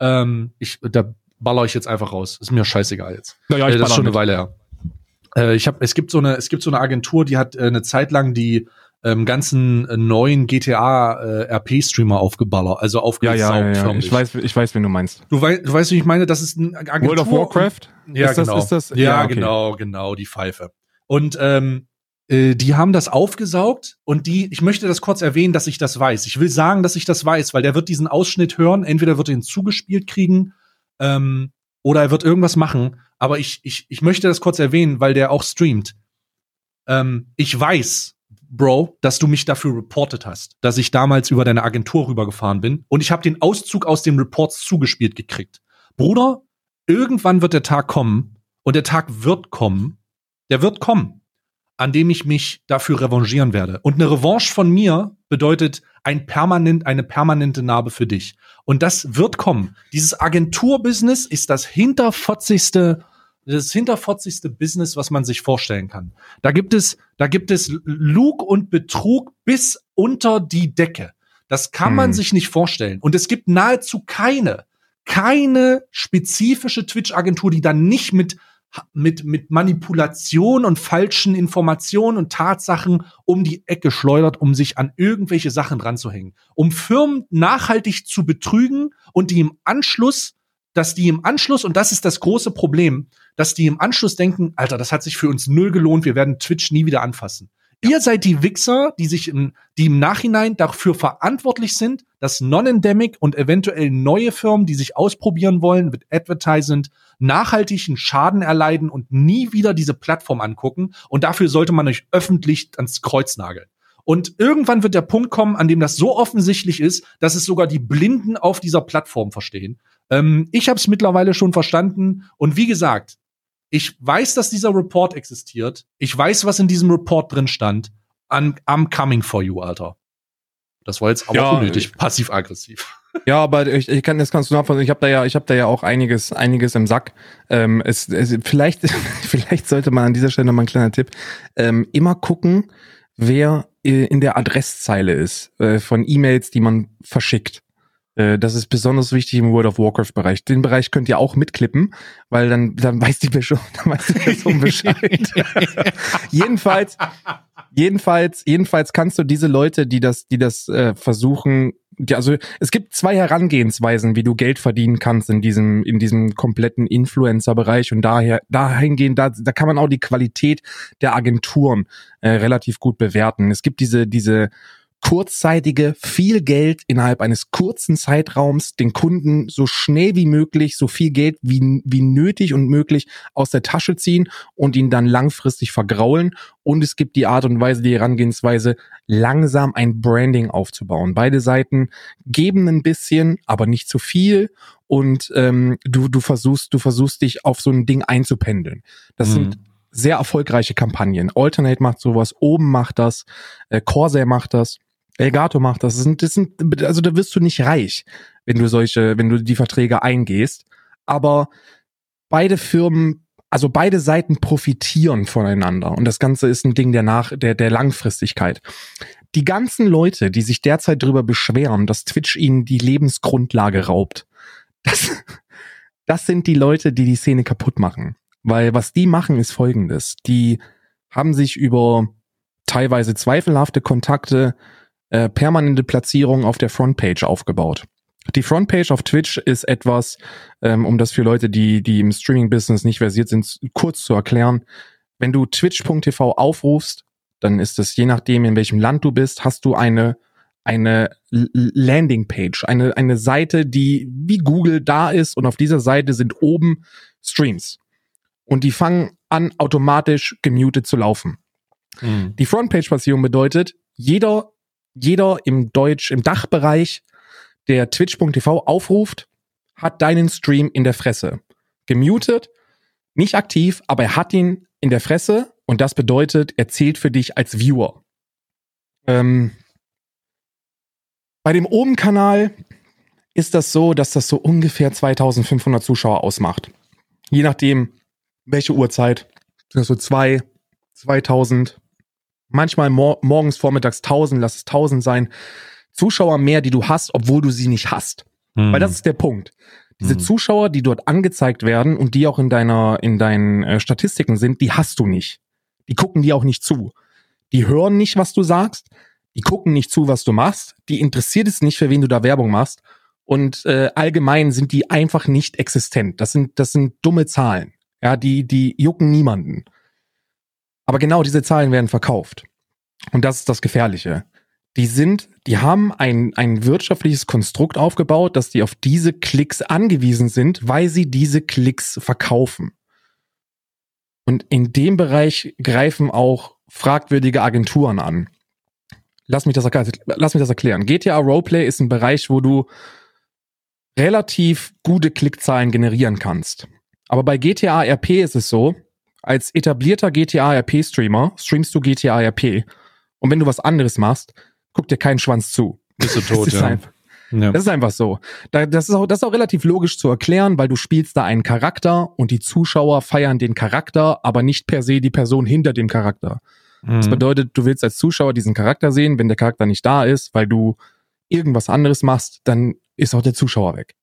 Speaker 1: ähm, ich, da baller ich jetzt einfach raus. Ist mir scheißegal jetzt.
Speaker 2: Naja, ich
Speaker 1: äh, das ist schon eine Weile her. Äh, ich habe, es gibt so eine, es gibt so eine Agentur, die hat äh, eine Zeit lang die ähm, ganzen äh, neuen GTA äh, RP-Streamer aufgeballert, also aufgesaugt.
Speaker 2: Ja, ja, ja, ja. Ich weiß, ich weiß, wen du meinst.
Speaker 1: Du weißt, du weißt, wie ich meine. Das ist ein Agentur.
Speaker 2: World of Warcraft.
Speaker 1: Ja, ist genau.
Speaker 2: Das, ist das?
Speaker 1: Ja, ja okay. genau, genau, die Pfeife. Und ähm, äh, die haben das aufgesaugt und die, ich möchte das kurz erwähnen, dass ich das weiß. Ich will sagen, dass ich das weiß, weil der wird diesen Ausschnitt hören. Entweder wird er ihn zugespielt kriegen ähm, oder er wird irgendwas machen. Aber ich, ich, ich möchte das kurz erwähnen, weil der auch streamt. Ähm, ich weiß, Bro, dass du mich dafür reportet hast, dass ich damals über deine Agentur rübergefahren bin und ich habe den Auszug aus den Reports zugespielt gekriegt. Bruder, irgendwann wird der Tag kommen und der Tag wird kommen, der wird kommen, an dem ich mich dafür revanchieren werde. Und eine Revanche von mir bedeutet ein permanent, eine permanente Narbe für dich. Und das wird kommen. Dieses Agenturbusiness ist das hinterfotzigste das hinterfotzigste Business, was man sich vorstellen kann. Da gibt es, da gibt es Lug und Betrug bis unter die Decke. Das kann hm. man sich nicht vorstellen. Und es gibt nahezu keine, keine spezifische Twitch-Agentur, die dann nicht mit mit, mit Manipulation und falschen Informationen und Tatsachen um die Ecke schleudert, um sich an irgendwelche Sachen ranzuhängen. Um Firmen nachhaltig zu betrügen und die im Anschluss, dass die im Anschluss, und das ist das große Problem, dass die im Anschluss denken, Alter, das hat sich für uns null gelohnt, wir werden Twitch nie wieder anfassen. Ihr seid die Wichser, die sich im, die im Nachhinein dafür verantwortlich sind, dass non-endemic und eventuell neue Firmen, die sich ausprobieren wollen mit Advertisement, nachhaltigen Schaden erleiden und nie wieder diese Plattform angucken. Und dafür sollte man euch öffentlich ans Kreuz nageln. Und irgendwann wird der Punkt kommen, an dem das so offensichtlich ist, dass es sogar die Blinden auf dieser Plattform verstehen. Ähm, ich habe es mittlerweile schon verstanden. Und wie gesagt, ich weiß, dass dieser Report existiert. Ich weiß, was in diesem Report drin stand. I'm, I'm coming for you, Alter. Das war jetzt aber ja, unnötig, passiv-aggressiv.
Speaker 2: Ja, aber ich, ich kann, das kannst du nachvollziehen. Ich habe da ja, ich habe da ja auch einiges, einiges im Sack. Ähm, es, es, vielleicht, vielleicht sollte man an dieser Stelle noch mal ein kleiner Tipp: ähm, immer gucken, wer äh, in der Adresszeile ist äh, von E-Mails, die man verschickt. Äh, das ist besonders wichtig im World of Warcraft Bereich. Den Bereich könnt ihr auch mitklippen, weil dann, dann weiß die Person, dann weiß die Person Bescheid. jedenfalls, jedenfalls, jedenfalls kannst du diese Leute, die das, die das äh, versuchen, die, also es gibt zwei Herangehensweisen, wie du Geld verdienen kannst in diesem, in diesem kompletten Influencer-Bereich und daher, dahingehend, da, da kann man auch die Qualität der Agenturen äh, relativ gut bewerten. Es gibt diese, diese kurzzeitige, viel Geld innerhalb eines kurzen Zeitraums den Kunden so schnell wie möglich, so viel Geld wie, wie nötig und möglich aus der Tasche ziehen und ihn dann langfristig vergraulen. Und es gibt die Art und Weise, die Herangehensweise, langsam ein Branding aufzubauen. Beide Seiten geben ein bisschen, aber nicht zu viel. Und ähm, du, du versuchst, du versuchst dich auf so ein Ding einzupendeln. Das mhm. sind sehr erfolgreiche Kampagnen. Alternate macht sowas, Oben macht das, äh, Corsair macht das. Elgato macht das. Das sind, das sind, also da wirst du nicht reich, wenn du solche, wenn du die Verträge eingehst. Aber beide Firmen, also beide Seiten profitieren voneinander. Und das Ganze ist ein Ding der nach, der, der Langfristigkeit. Die ganzen Leute, die sich derzeit darüber beschweren, dass Twitch ihnen die Lebensgrundlage raubt, das, das sind die Leute, die die Szene kaputt machen. Weil was die machen, ist folgendes. Die haben sich über teilweise zweifelhafte Kontakte äh, permanente Platzierung auf der Frontpage aufgebaut. Die Frontpage auf Twitch ist etwas, ähm, um das für Leute, die, die im Streaming-Business nicht versiert sind, kurz zu erklären. Wenn du twitch.tv aufrufst, dann ist es je nachdem, in welchem Land du bist, hast du eine, eine Landingpage, eine, eine Seite, die wie Google da ist und auf dieser Seite sind oben Streams. Und die fangen an, automatisch gemutet zu laufen. Mhm. Die Frontpage-Platzierung bedeutet, jeder jeder im Deutsch, im Dachbereich, der twitch.tv aufruft, hat deinen Stream in der Fresse. Gemutet, nicht aktiv, aber er hat ihn in der Fresse und das bedeutet, er zählt für dich als Viewer. Ähm, bei dem Oben-Kanal ist das so, dass das so ungefähr 2500 Zuschauer ausmacht. Je nachdem, welche Uhrzeit. So zwei, 2000, manchmal mor morgens, vormittags 1000, lass es 1000 sein, Zuschauer mehr, die du hast, obwohl du sie nicht hast. Mhm. Weil das ist der Punkt. Diese mhm. Zuschauer, die dort angezeigt werden und die auch in deiner, in deinen äh, Statistiken sind, die hast du nicht. Die gucken dir auch nicht zu. Die hören nicht, was du sagst. Die gucken nicht zu, was du machst. Die interessiert es nicht, für wen du da Werbung machst. Und äh, allgemein sind die einfach nicht existent. Das sind, das sind dumme Zahlen. Ja, die, die jucken niemanden. Aber genau diese Zahlen werden verkauft. Und das ist das Gefährliche. Die sind, die haben ein, ein wirtschaftliches Konstrukt aufgebaut, dass die auf diese Klicks angewiesen sind, weil sie diese Klicks verkaufen. Und in dem Bereich greifen auch fragwürdige Agenturen an. lass mich das, lass mich das erklären. GTA Roleplay ist ein Bereich, wo du relativ gute Klickzahlen generieren kannst. Aber bei GTA RP ist es so, als etablierter GTA RP Streamer streamst du GTA RP. Und wenn du was anderes machst, guckt dir keinen Schwanz zu.
Speaker 1: Bist du tot,
Speaker 2: das ist
Speaker 1: ja.
Speaker 2: Einfach, ja. Das ist einfach so. Das ist, auch, das ist auch relativ logisch zu erklären, weil du spielst da einen Charakter und die Zuschauer feiern den Charakter, aber nicht per se die Person hinter dem Charakter. Mhm. Das bedeutet, du willst als Zuschauer diesen Charakter sehen, wenn der Charakter nicht da ist, weil du irgendwas anderes machst, dann ist auch der Zuschauer weg.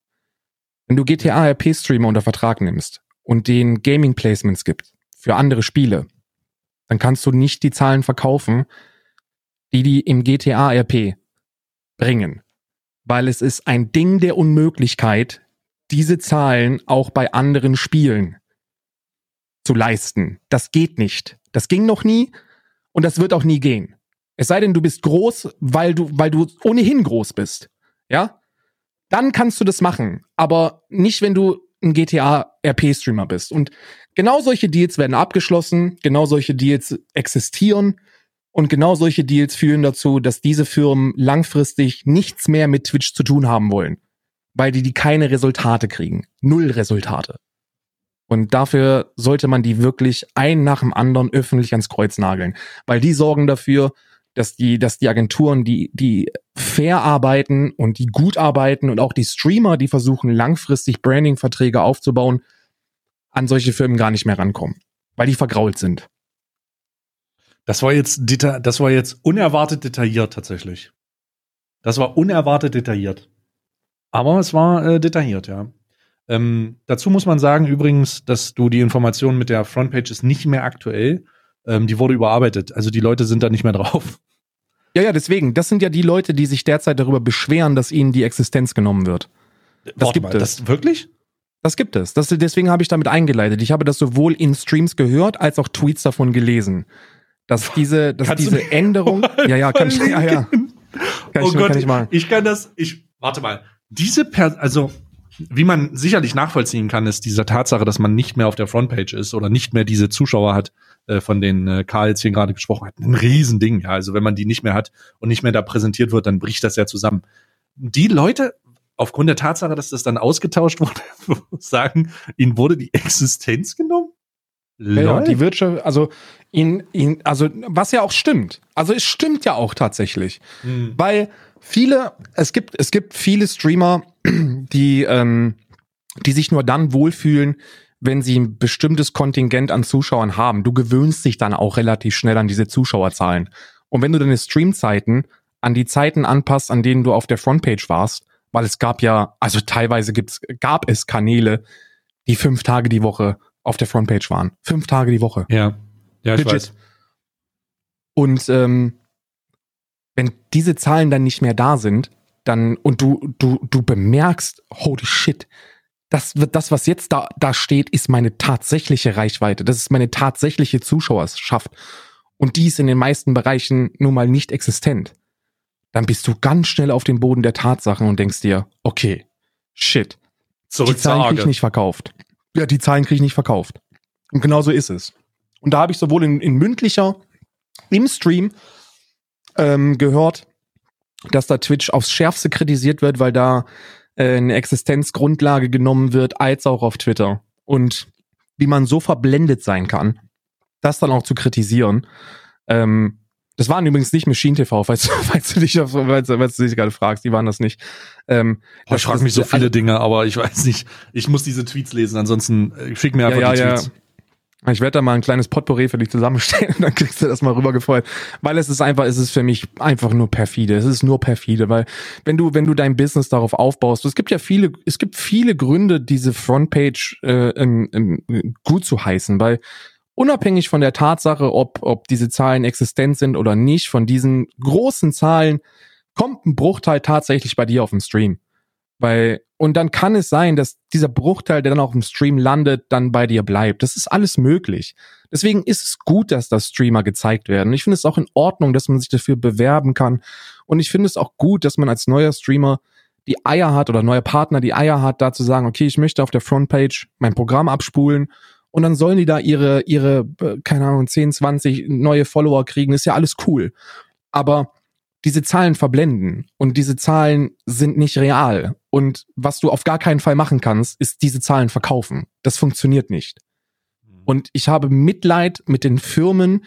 Speaker 2: Wenn du GTA RP Streamer unter Vertrag nimmst und den Gaming Placements gibt für andere Spiele, dann kannst du nicht die Zahlen verkaufen, die die im GTA RP bringen. Weil es ist ein Ding der Unmöglichkeit, diese Zahlen auch bei anderen Spielen zu leisten. Das geht nicht. Das ging noch nie und das wird auch nie gehen. Es sei denn, du bist groß, weil du, weil du ohnehin groß bist. Ja? Dann kannst du das machen. Aber nicht, wenn du ein GTA RP-Streamer bist. Und genau solche Deals werden abgeschlossen, genau solche Deals existieren und genau solche Deals führen dazu, dass diese Firmen langfristig nichts mehr mit Twitch zu tun haben wollen, weil die die keine Resultate kriegen. Null Resultate. Und dafür sollte man die wirklich ein nach dem anderen öffentlich ans Kreuz nageln, weil die sorgen dafür, dass die, dass die Agenturen, die, die fair arbeiten und die gut arbeiten und auch die Streamer, die versuchen langfristig Branding-Verträge aufzubauen, an solche Firmen gar nicht mehr rankommen, weil die vergrault sind.
Speaker 1: Das war jetzt, das war jetzt unerwartet detailliert tatsächlich. Das war unerwartet detailliert. Aber es war äh, detailliert, ja. Ähm, dazu muss man sagen übrigens, dass du die Information mit der Frontpage ist nicht mehr aktuell. Ähm, die wurde überarbeitet. Also die Leute sind da nicht mehr drauf.
Speaker 2: Ja, ja, deswegen. Das sind ja die Leute, die sich derzeit darüber beschweren, dass ihnen die Existenz genommen wird.
Speaker 1: Das Warte gibt mal, es. Das wirklich?
Speaker 2: Das gibt es. Das, deswegen habe ich damit eingeleitet. Ich habe das sowohl in Streams gehört als auch Tweets davon gelesen. Dass diese, dass Kannst diese Änderung. Ja, ja, kann ich, ja, ja. Kann
Speaker 1: oh ich, Gott, kann ich mal. Ich kann das, ich, warte mal. Diese per, also, wie man sicherlich nachvollziehen kann, ist diese Tatsache, dass man nicht mehr auf der Frontpage ist oder nicht mehr diese Zuschauer hat, äh, von denen äh, Karl jetzt hier gerade gesprochen hat. Ein Riesending, ja. Also wenn man die nicht mehr hat und nicht mehr da präsentiert wird, dann bricht das ja zusammen. Die Leute, aufgrund der Tatsache, dass das dann ausgetauscht wurde, sagen, ihnen wurde die Existenz genommen?
Speaker 2: Ja, die Wirtschaft, also ihn, ihn, also was ja auch stimmt. Also es stimmt ja auch tatsächlich, hm. weil viele, es gibt, es gibt viele Streamer, die, ähm, die sich nur dann wohlfühlen, wenn sie ein bestimmtes Kontingent an Zuschauern haben. Du gewöhnst dich dann auch relativ schnell an diese Zuschauerzahlen. Und wenn du deine Streamzeiten an die Zeiten anpasst, an denen du auf der Frontpage warst, weil es gab ja, also teilweise gibt's, gab es Kanäle, die fünf Tage die Woche auf der Frontpage waren. Fünf Tage die Woche.
Speaker 1: Ja. Ja, ich Legit. weiß.
Speaker 2: Und ähm, wenn diese Zahlen dann nicht mehr da sind, dann und du du du bemerkst, holy shit, das wird das, was jetzt da da steht, ist meine tatsächliche Reichweite. Das ist meine tatsächliche Zuschauerschaft. Und die ist in den meisten Bereichen nun mal nicht existent. Dann bist du ganz schnell auf dem Boden der Tatsachen und denkst dir, okay, shit. Zurück die Zahlen krieg ich nicht verkauft. Ja, die Zahlen krieg ich nicht verkauft. Und genau so ist es. Und da habe ich sowohl in, in mündlicher, im Stream ähm, gehört, dass da Twitch aufs Schärfste kritisiert wird, weil da äh, eine Existenzgrundlage genommen wird, als auch auf Twitter. Und wie man so verblendet sein kann, das dann auch zu kritisieren. Ähm, das waren übrigens nicht Machine TV, falls, falls du dich, falls, falls du dich gerade fragst, die waren das nicht.
Speaker 1: Ähm, oh, ich frage mich so viele Dinge, aber ich weiß nicht. Ich muss diese Tweets lesen, ansonsten äh, schick mir einfach
Speaker 2: ja,
Speaker 1: die
Speaker 2: ja,
Speaker 1: Tweets.
Speaker 2: Ja. Ich werde da mal ein kleines Potpourri für dich zusammenstellen, dann kriegst du das mal rübergefeuert. Weil es ist einfach, es ist für mich einfach nur perfide. Es ist nur perfide, weil wenn du, wenn du dein Business darauf aufbaust, es gibt ja viele, es gibt viele Gründe, diese Frontpage äh, im, im, gut zu heißen, weil unabhängig von der Tatsache, ob, ob diese Zahlen existent sind oder nicht, von diesen großen Zahlen kommt ein Bruchteil tatsächlich bei dir auf dem Stream. Weil, und dann kann es sein, dass dieser Bruchteil, der dann auch im Stream landet, dann bei dir bleibt. Das ist alles möglich. Deswegen ist es gut, dass das Streamer gezeigt werden. Ich finde es auch in Ordnung, dass man sich dafür bewerben kann. Und ich finde es auch gut, dass man als neuer Streamer die Eier hat oder neuer Partner die Eier hat, da zu sagen, okay, ich möchte auf der Frontpage mein Programm abspulen und dann sollen die da ihre, ihre, äh, keine Ahnung, 10, 20 neue Follower kriegen, ist ja alles cool. Aber diese Zahlen verblenden und diese Zahlen sind nicht real. Und was du auf gar keinen Fall machen kannst, ist diese Zahlen verkaufen. Das funktioniert nicht. Und ich habe Mitleid mit den Firmen,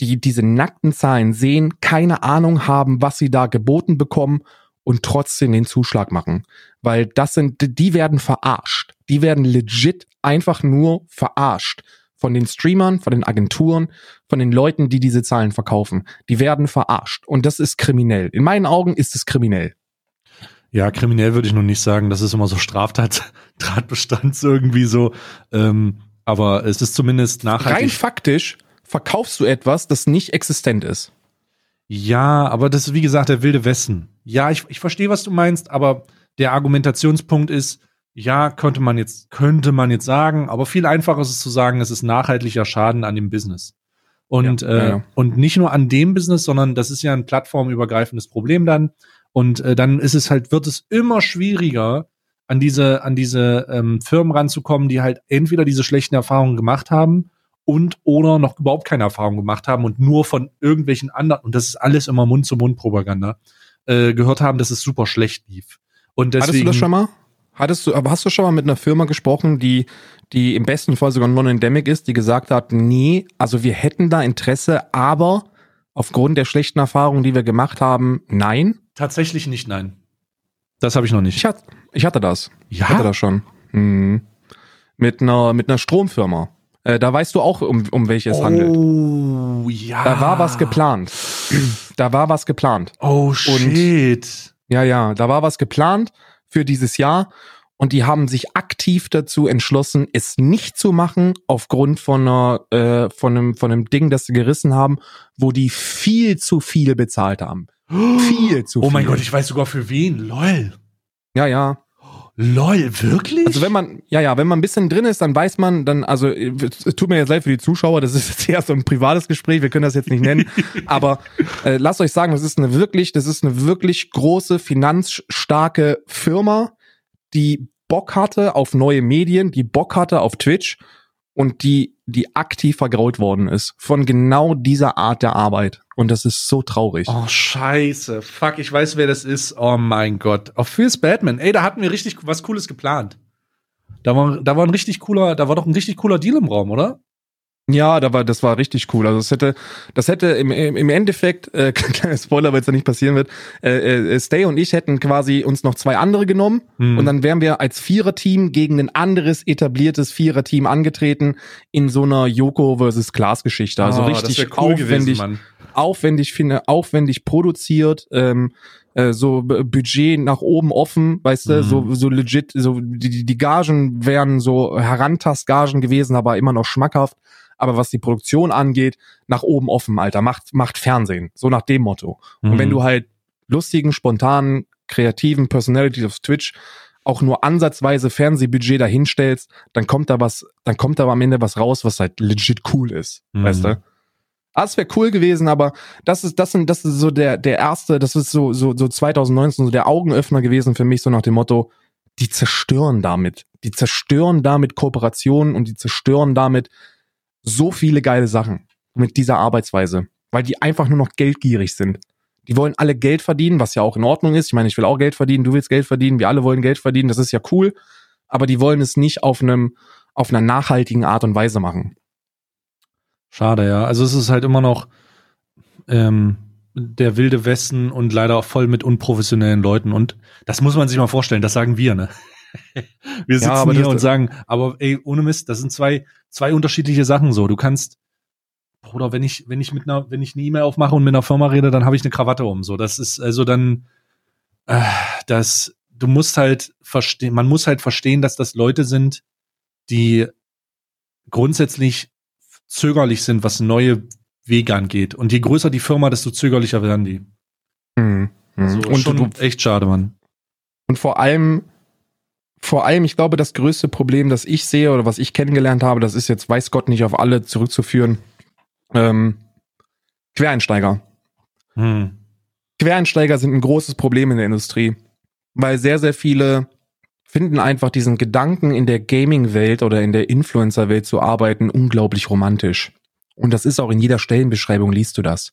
Speaker 2: die diese nackten Zahlen sehen, keine Ahnung haben, was sie da geboten bekommen und trotzdem den Zuschlag machen. Weil das sind, die werden verarscht. Die werden legit einfach nur verarscht von den Streamern, von den Agenturen, von den Leuten, die diese Zahlen verkaufen. Die werden verarscht. Und das ist kriminell. In meinen Augen ist es kriminell.
Speaker 1: Ja, kriminell würde ich noch nicht sagen. Das ist immer so Straftatbestand irgendwie so. Ähm, aber es ist zumindest nachhaltig.
Speaker 2: Rein faktisch verkaufst du etwas, das nicht existent ist.
Speaker 1: Ja, aber das ist wie gesagt der wilde Westen. Ja, ich, ich verstehe, was du meinst, aber der Argumentationspunkt ist, ja, könnte man jetzt, könnte man jetzt sagen, aber viel einfacher ist es zu sagen, es ist nachhaltiger Schaden an dem Business. Und, ja, äh, ja. und nicht nur an dem Business, sondern das ist ja ein plattformübergreifendes Problem dann. Und äh, dann ist es halt, wird es immer schwieriger, an diese, an diese ähm, Firmen ranzukommen, die halt entweder diese schlechten Erfahrungen gemacht haben und oder noch überhaupt keine Erfahrung gemacht haben und nur von irgendwelchen anderen, und das ist alles immer Mund-zu-Mund-Propaganda, äh, gehört haben, dass es super schlecht lief. Und deswegen,
Speaker 2: Hattest du das schon mal? Hattest du, aber hast du schon mal mit einer Firma gesprochen, die, die im besten Fall sogar non-endemic ist, die gesagt hat, nee, also wir hätten da Interesse, aber aufgrund der schlechten Erfahrungen, die wir gemacht haben, nein?
Speaker 1: Tatsächlich nicht, nein. Das habe ich noch nicht.
Speaker 2: Ich, hat, ich hatte das. Ja? Ich hatte das schon. Hm. Mit einer, mit einer Stromfirma. Äh, da weißt du auch, um, um welches
Speaker 1: oh,
Speaker 2: handelt.
Speaker 1: Oh, ja.
Speaker 2: Da war was geplant. Da war was geplant.
Speaker 1: Oh, shit.
Speaker 2: Und, ja, ja, da war was geplant für dieses Jahr und die haben sich aktiv dazu entschlossen, es nicht zu machen aufgrund von einer äh, von einem von einem Ding, das sie gerissen haben, wo die viel zu viel bezahlt haben. Viel zu
Speaker 1: viel. Oh mein Gott, ich weiß sogar für wen. Lol.
Speaker 2: Ja, ja.
Speaker 1: Lol, wirklich?
Speaker 2: Also wenn man, ja, ja, wenn man ein bisschen drin ist, dann weiß man, dann, also es tut mir jetzt leid für die Zuschauer, das ist jetzt eher so ein privates Gespräch, wir können das jetzt nicht nennen, aber äh, lasst euch sagen, das ist eine wirklich, das ist eine wirklich große, finanzstarke Firma, die Bock hatte auf neue Medien, die Bock hatte auf Twitch und die, die aktiv vergraut worden ist von genau dieser Art der Arbeit. Und das ist so traurig.
Speaker 1: Oh, scheiße. Fuck, ich weiß, wer das ist. Oh mein Gott. Auf Phil's Batman. Ey, da hatten wir richtig was Cooles geplant. Da war, da war ein richtig cooler, da war doch ein richtig cooler Deal im Raum, oder?
Speaker 2: Ja, da war, das war richtig cool. Also es hätte, das hätte im, im Endeffekt, äh, kleiner Spoiler, weil es ja nicht passieren wird, äh, äh, Stay und ich hätten quasi uns noch zwei andere genommen hm. und dann wären wir als Viererteam gegen ein anderes etabliertes Viererteam angetreten in so einer Yoko versus Klaas Geschichte. Also oh, richtig cool aufwendig, gewesen, aufwendig finde, aufwendig produziert. Ähm, äh, so Budget nach oben offen, weißt du, mhm. so, so legit, so die, die Gagen wären so Herantastgagen gewesen, aber immer noch schmackhaft aber was die Produktion angeht, nach oben offen, Alter. Macht, macht Fernsehen. So nach dem Motto. Mhm. Und wenn mhm. du halt lustigen, spontanen, kreativen Personalities auf Twitch auch nur ansatzweise Fernsehbudget dahinstellst, dann kommt da was, dann kommt da am Ende was raus, was halt legit cool ist. Mhm. Weißt du? Ah, es wäre cool gewesen, aber das ist, das sind, das ist so der, der erste, das ist so, so, so 2019 so der Augenöffner gewesen für mich, so nach dem Motto, die zerstören damit. Die zerstören damit Kooperationen und die zerstören damit so viele geile Sachen mit dieser Arbeitsweise, weil die einfach nur noch geldgierig sind. Die wollen alle Geld verdienen, was ja auch in Ordnung ist. Ich meine, ich will auch Geld verdienen, du willst Geld verdienen, wir alle wollen Geld verdienen, das ist ja cool, aber die wollen es nicht auf einem auf einer nachhaltigen Art und Weise machen.
Speaker 1: Schade, ja. Also es ist halt immer noch ähm, der wilde Westen und leider auch voll mit unprofessionellen Leuten. Und das muss man sich mal vorstellen, das sagen wir, ne? wir sitzen ja, hier und sagen, aber ey, ohne Mist, das sind zwei, zwei unterschiedliche Sachen so. Du kannst, Bruder, wenn ich, wenn ich mit einer, wenn ich eine E-Mail aufmache und mit einer Firma rede, dann habe ich eine Krawatte um. So, das ist also dann, äh, das, du musst halt verstehen, man muss halt verstehen, dass das Leute sind, die grundsätzlich zögerlich sind, was neue Wege angeht. Und je größer die Firma, desto zögerlicher werden die.
Speaker 2: Mhm.
Speaker 1: Also und schon du, echt schade, Mann.
Speaker 2: Und vor allem vor allem, ich glaube, das größte Problem, das ich sehe oder was ich kennengelernt habe, das ist jetzt, weiß Gott, nicht auf alle zurückzuführen, ähm, Quereinsteiger. Hm. Quereinsteiger sind ein großes Problem in der Industrie, weil sehr, sehr viele finden einfach diesen Gedanken, in der Gaming-Welt oder in der Influencer-Welt zu arbeiten, unglaublich romantisch. Und das ist auch in jeder Stellenbeschreibung, liest du das.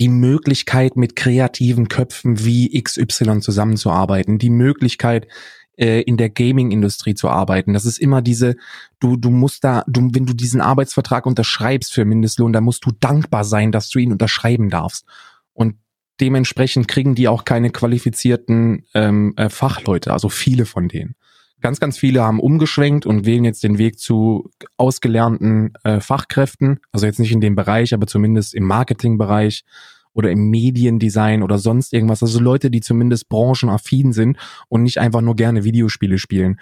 Speaker 2: die Möglichkeit, mit kreativen Köpfen wie XY zusammenzuarbeiten, die Möglichkeit, äh, in der Gaming-Industrie zu arbeiten. Das ist immer diese, du, du musst da, du, wenn du diesen Arbeitsvertrag unterschreibst für Mindestlohn, dann musst du dankbar sein, dass du ihn unterschreiben darfst. Und dementsprechend kriegen die auch keine qualifizierten ähm, äh, Fachleute, also viele von denen. Ganz, ganz viele haben umgeschwenkt und wählen jetzt den Weg zu ausgelernten äh, Fachkräften, also jetzt nicht in dem Bereich, aber zumindest im Marketingbereich oder im Mediendesign oder sonst irgendwas. Also Leute, die zumindest branchenaffin sind und nicht einfach nur gerne Videospiele spielen.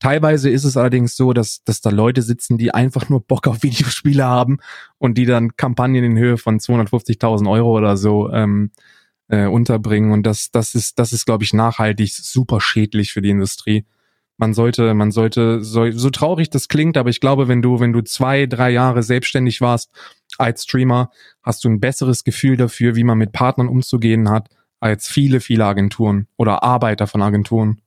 Speaker 2: Teilweise ist es allerdings so, dass, dass da Leute sitzen, die einfach nur Bock auf Videospiele haben und die dann Kampagnen in Höhe von 250.000 Euro oder so ähm, äh, unterbringen. Und das, das ist, das ist, glaube ich, nachhaltig super schädlich für die Industrie. Man sollte, man sollte, so, so traurig das klingt, aber ich glaube, wenn du, wenn du zwei, drei Jahre selbstständig warst als Streamer, hast du ein besseres Gefühl dafür, wie man mit Partnern umzugehen hat, als viele, viele Agenturen oder Arbeiter von Agenturen.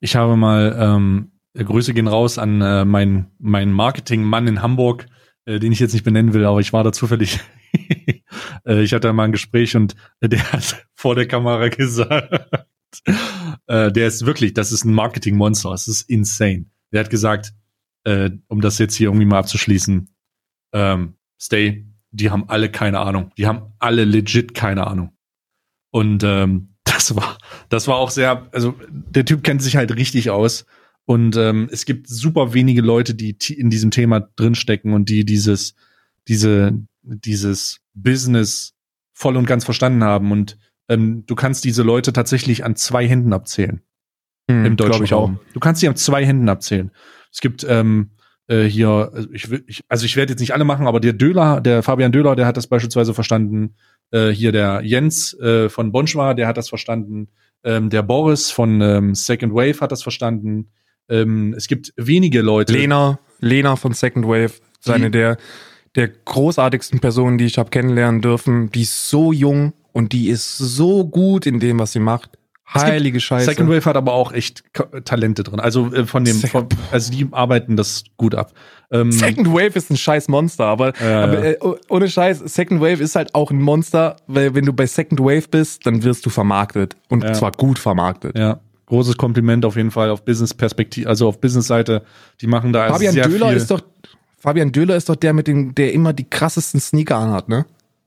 Speaker 1: Ich habe mal, ähm, Grüße gehen raus an äh, meinen mein Marketingmann in Hamburg, äh, den ich jetzt nicht benennen will, aber ich war da zufällig. äh, ich hatte mal ein Gespräch und der hat vor der Kamera gesagt, äh, der ist wirklich, das ist ein Marketingmonster, es ist insane. Der hat gesagt, äh, um das jetzt hier irgendwie mal abzuschließen, ähm, Stay, die haben alle keine Ahnung. Die haben alle legit keine Ahnung. Und ähm, das war, das war auch sehr, also der Typ kennt sich halt richtig aus. Und ähm, es gibt super wenige Leute, die in diesem Thema drinstecken und die dieses, diese, dieses Business voll und ganz verstanden haben. Und ähm, du kannst diese Leute tatsächlich an zwei Händen abzählen. Hm, Im deutschen ich Raum. Auch. Du kannst sie an zwei Händen abzählen. Es gibt ähm, äh, hier, also ich, will, ich, also ich werde jetzt nicht alle machen, aber der Döler, der Fabian Döler, der hat das beispielsweise verstanden. Äh, hier der Jens äh, von Bonschwa, der hat das verstanden. Ähm, der Boris von ähm, Second Wave hat das verstanden. Ähm, es gibt wenige Leute.
Speaker 2: Lena, Lena von Second Wave, seine der der großartigsten Personen, die ich habe kennenlernen dürfen. Die ist so jung und die ist so gut in dem, was sie macht. Heilige Scheiße.
Speaker 1: Second Wave hat aber auch echt Talente drin. Also äh, von dem, von, also die arbeiten das gut ab.
Speaker 2: Ähm, Second Wave ist ein scheiß Monster, aber, äh, aber äh, ohne Scheiß, Second Wave ist halt auch ein Monster, weil wenn du bei Second Wave bist, dann wirst du vermarktet und ja. zwar gut vermarktet.
Speaker 1: Ja. Großes Kompliment auf jeden Fall auf Business-Perspektive, also auf Business-Seite. Die machen da
Speaker 2: Fabian
Speaker 1: sehr
Speaker 2: Döhler
Speaker 1: viel.
Speaker 2: ist doch Fabian Döhler ist doch der mit dem, der immer die krassesten Sneaker anhat, ne?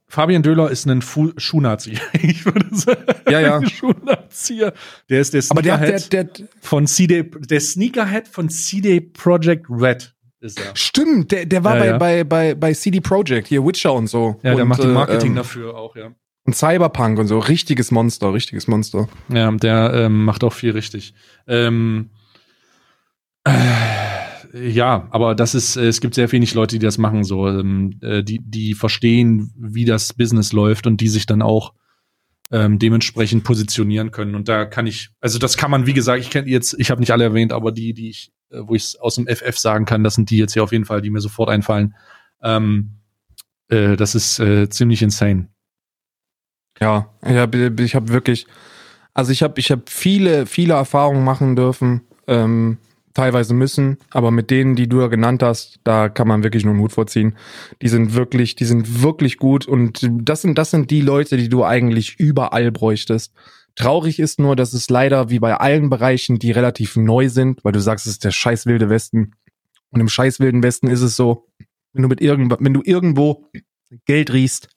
Speaker 1: Fabian Döhler ist ein Fu Schuhnazi. ich würde sagen.
Speaker 2: Ja, ja.
Speaker 1: Schuhnazi. Der ist der
Speaker 2: Sneakerhead der, der, der,
Speaker 1: von CD, der Sneakerhead von CD Projekt Red ist er.
Speaker 2: Stimmt, der, der war ja, bei, ja. bei, bei, bei CD Projekt, hier Witcher und so.
Speaker 1: Ja,
Speaker 2: der
Speaker 1: und, macht die Marketing äh, dafür auch, ja.
Speaker 2: Und Cyberpunk und so. Richtiges Monster, richtiges Monster.
Speaker 1: Ja, der ähm, macht auch viel richtig. Ähm, äh, ja, aber das ist, äh, es gibt sehr wenig Leute, die das machen, so, ähm, äh, die, die verstehen, wie das Business läuft und die sich dann auch ähm, dementsprechend positionieren können. Und da kann ich, also das kann man, wie gesagt, ich kenne jetzt, ich habe nicht alle erwähnt, aber die, die ich, äh, wo ich es aus dem FF sagen kann, das sind die jetzt hier auf jeden Fall, die mir sofort einfallen. Ähm, äh, das ist äh, ziemlich insane.
Speaker 2: Ja, ich habe ich hab wirklich, also ich habe ich hab viele, viele Erfahrungen machen dürfen. Ähm, teilweise müssen, aber mit denen, die du ja genannt hast, da kann man wirklich nur einen Hut vorziehen. Die sind wirklich, die sind wirklich gut und das sind, das sind die Leute, die du eigentlich überall bräuchtest. Traurig ist nur, dass es leider wie bei allen Bereichen, die relativ neu sind, weil du sagst, es ist der scheiß wilde Westen. Und im scheiß wilden Westen ist es so, wenn du mit irgend, wenn du irgendwo Geld riechst,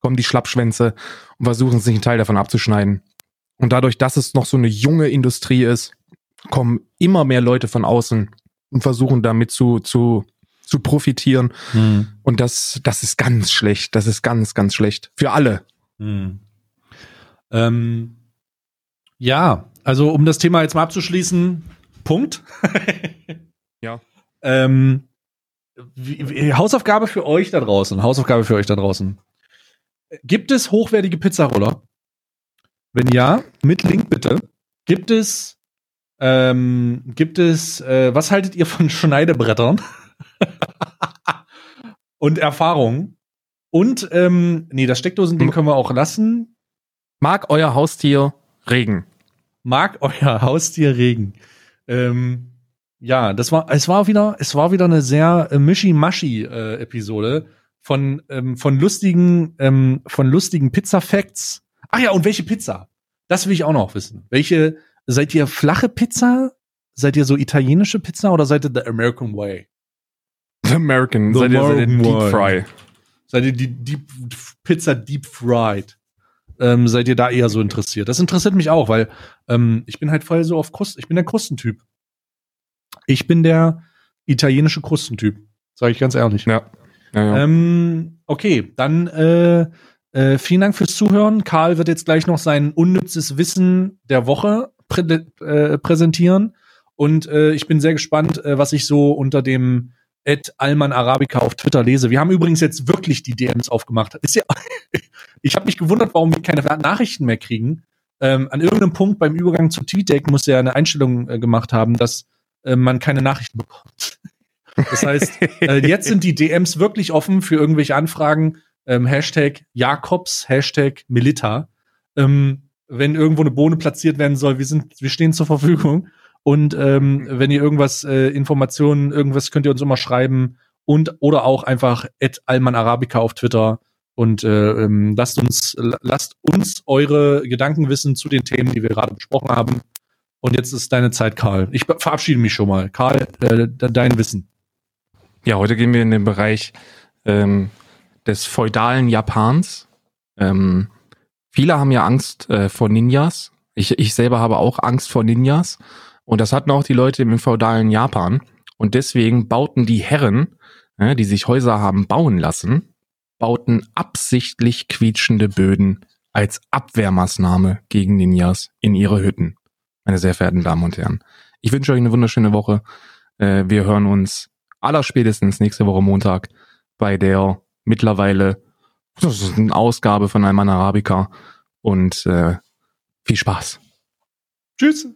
Speaker 2: kommen die Schlappschwänze und versuchen sich einen Teil davon abzuschneiden. Und dadurch, dass es noch so eine junge Industrie ist, kommen immer mehr Leute von außen und versuchen damit zu, zu, zu profitieren. Hm. Und das, das ist ganz schlecht. Das ist ganz, ganz schlecht. Für alle.
Speaker 1: Hm. Ähm, ja, also um das Thema jetzt mal abzuschließen, Punkt.
Speaker 2: ja.
Speaker 1: Ähm, wie, wie, Hausaufgabe für euch da draußen. Hausaufgabe für euch da draußen. Gibt es hochwertige Pizzaroller? Wenn ja, mit Link bitte. Gibt es ähm, gibt es, äh, was haltet ihr von Schneidebrettern? und Erfahrungen? Und, ähm, nee, das Steckdosending können wir auch lassen.
Speaker 2: Mag euer Haustier Regen?
Speaker 1: Mag euer Haustier Regen? Ähm, ja, das war, es war wieder, es war wieder eine sehr äh, mischi-maschi äh, von, ähm, von lustigen, ähm, von lustigen Pizza-Facts. Ach ja, und welche Pizza? Das will ich auch noch wissen. Welche, seid ihr flache Pizza? Seid ihr so italienische Pizza oder seid ihr the American way?
Speaker 2: The American,
Speaker 1: The
Speaker 2: seid ihr, seid ihr
Speaker 1: American
Speaker 2: Deep
Speaker 1: Way.
Speaker 2: Fry.
Speaker 1: Seid ihr die Deep, Pizza Deep Fried? Ähm, seid ihr da eher so interessiert? Das interessiert mich auch, weil ähm, ich bin halt voll so auf Krust, ich bin der Krustentyp. Ich bin der italienische Krustentyp, sage ich ganz ehrlich.
Speaker 2: Ja. ja, ja.
Speaker 1: Ähm, okay, dann äh, äh, vielen Dank fürs Zuhören. Karl wird jetzt gleich noch sein unnützes Wissen der Woche prä äh, präsentieren. Und äh, ich bin sehr gespannt, äh, was ich so unter dem Ed Alman Arabica auf Twitter lese. Wir haben übrigens jetzt wirklich die DMs aufgemacht. Ist ja, ich habe mich gewundert, warum wir keine Nachrichten mehr kriegen. Ähm, an irgendeinem Punkt beim Übergang zu TweetDeck muss er eine Einstellung äh, gemacht haben, dass äh, man keine Nachrichten bekommt. Das heißt, äh, jetzt sind die DMs wirklich offen für irgendwelche Anfragen. Ähm, Hashtag Jakobs, Hashtag Milita. Ähm, wenn irgendwo eine Bohne platziert werden soll, wir sind, wir stehen zur Verfügung. Und ähm, wenn ihr irgendwas, äh, Informationen, irgendwas könnt ihr uns immer schreiben und oder auch einfach at Alman Arabica auf Twitter und äh, ähm, lasst uns lasst uns eure Gedanken wissen zu den Themen, die wir gerade besprochen haben. Und jetzt ist deine Zeit, Karl. Ich verabschiede mich schon mal. Karl, äh, de- dein Wissen.
Speaker 2: Ja, heute gehen wir in den Bereich ähm, des feudalen Japans. Ähm, viele haben ja Angst äh, vor Ninjas. Ich, ich selber habe auch Angst vor Ninjas. Und das hatten auch die Leute im feudalen Japan. Und deswegen bauten die Herren, äh, die sich Häuser haben bauen lassen, bauten absichtlich quietschende Böden als Abwehrmaßnahme gegen Ninjas in ihre Hütten. Meine sehr verehrten Damen und Herren. Ich wünsche euch eine wunderschöne Woche. Äh, wir hören uns allerspätestens nächste Woche Montag bei der mittlerweile das ist eine Ausgabe von Alman Arabica und äh, viel Spaß.
Speaker 1: Tschüss.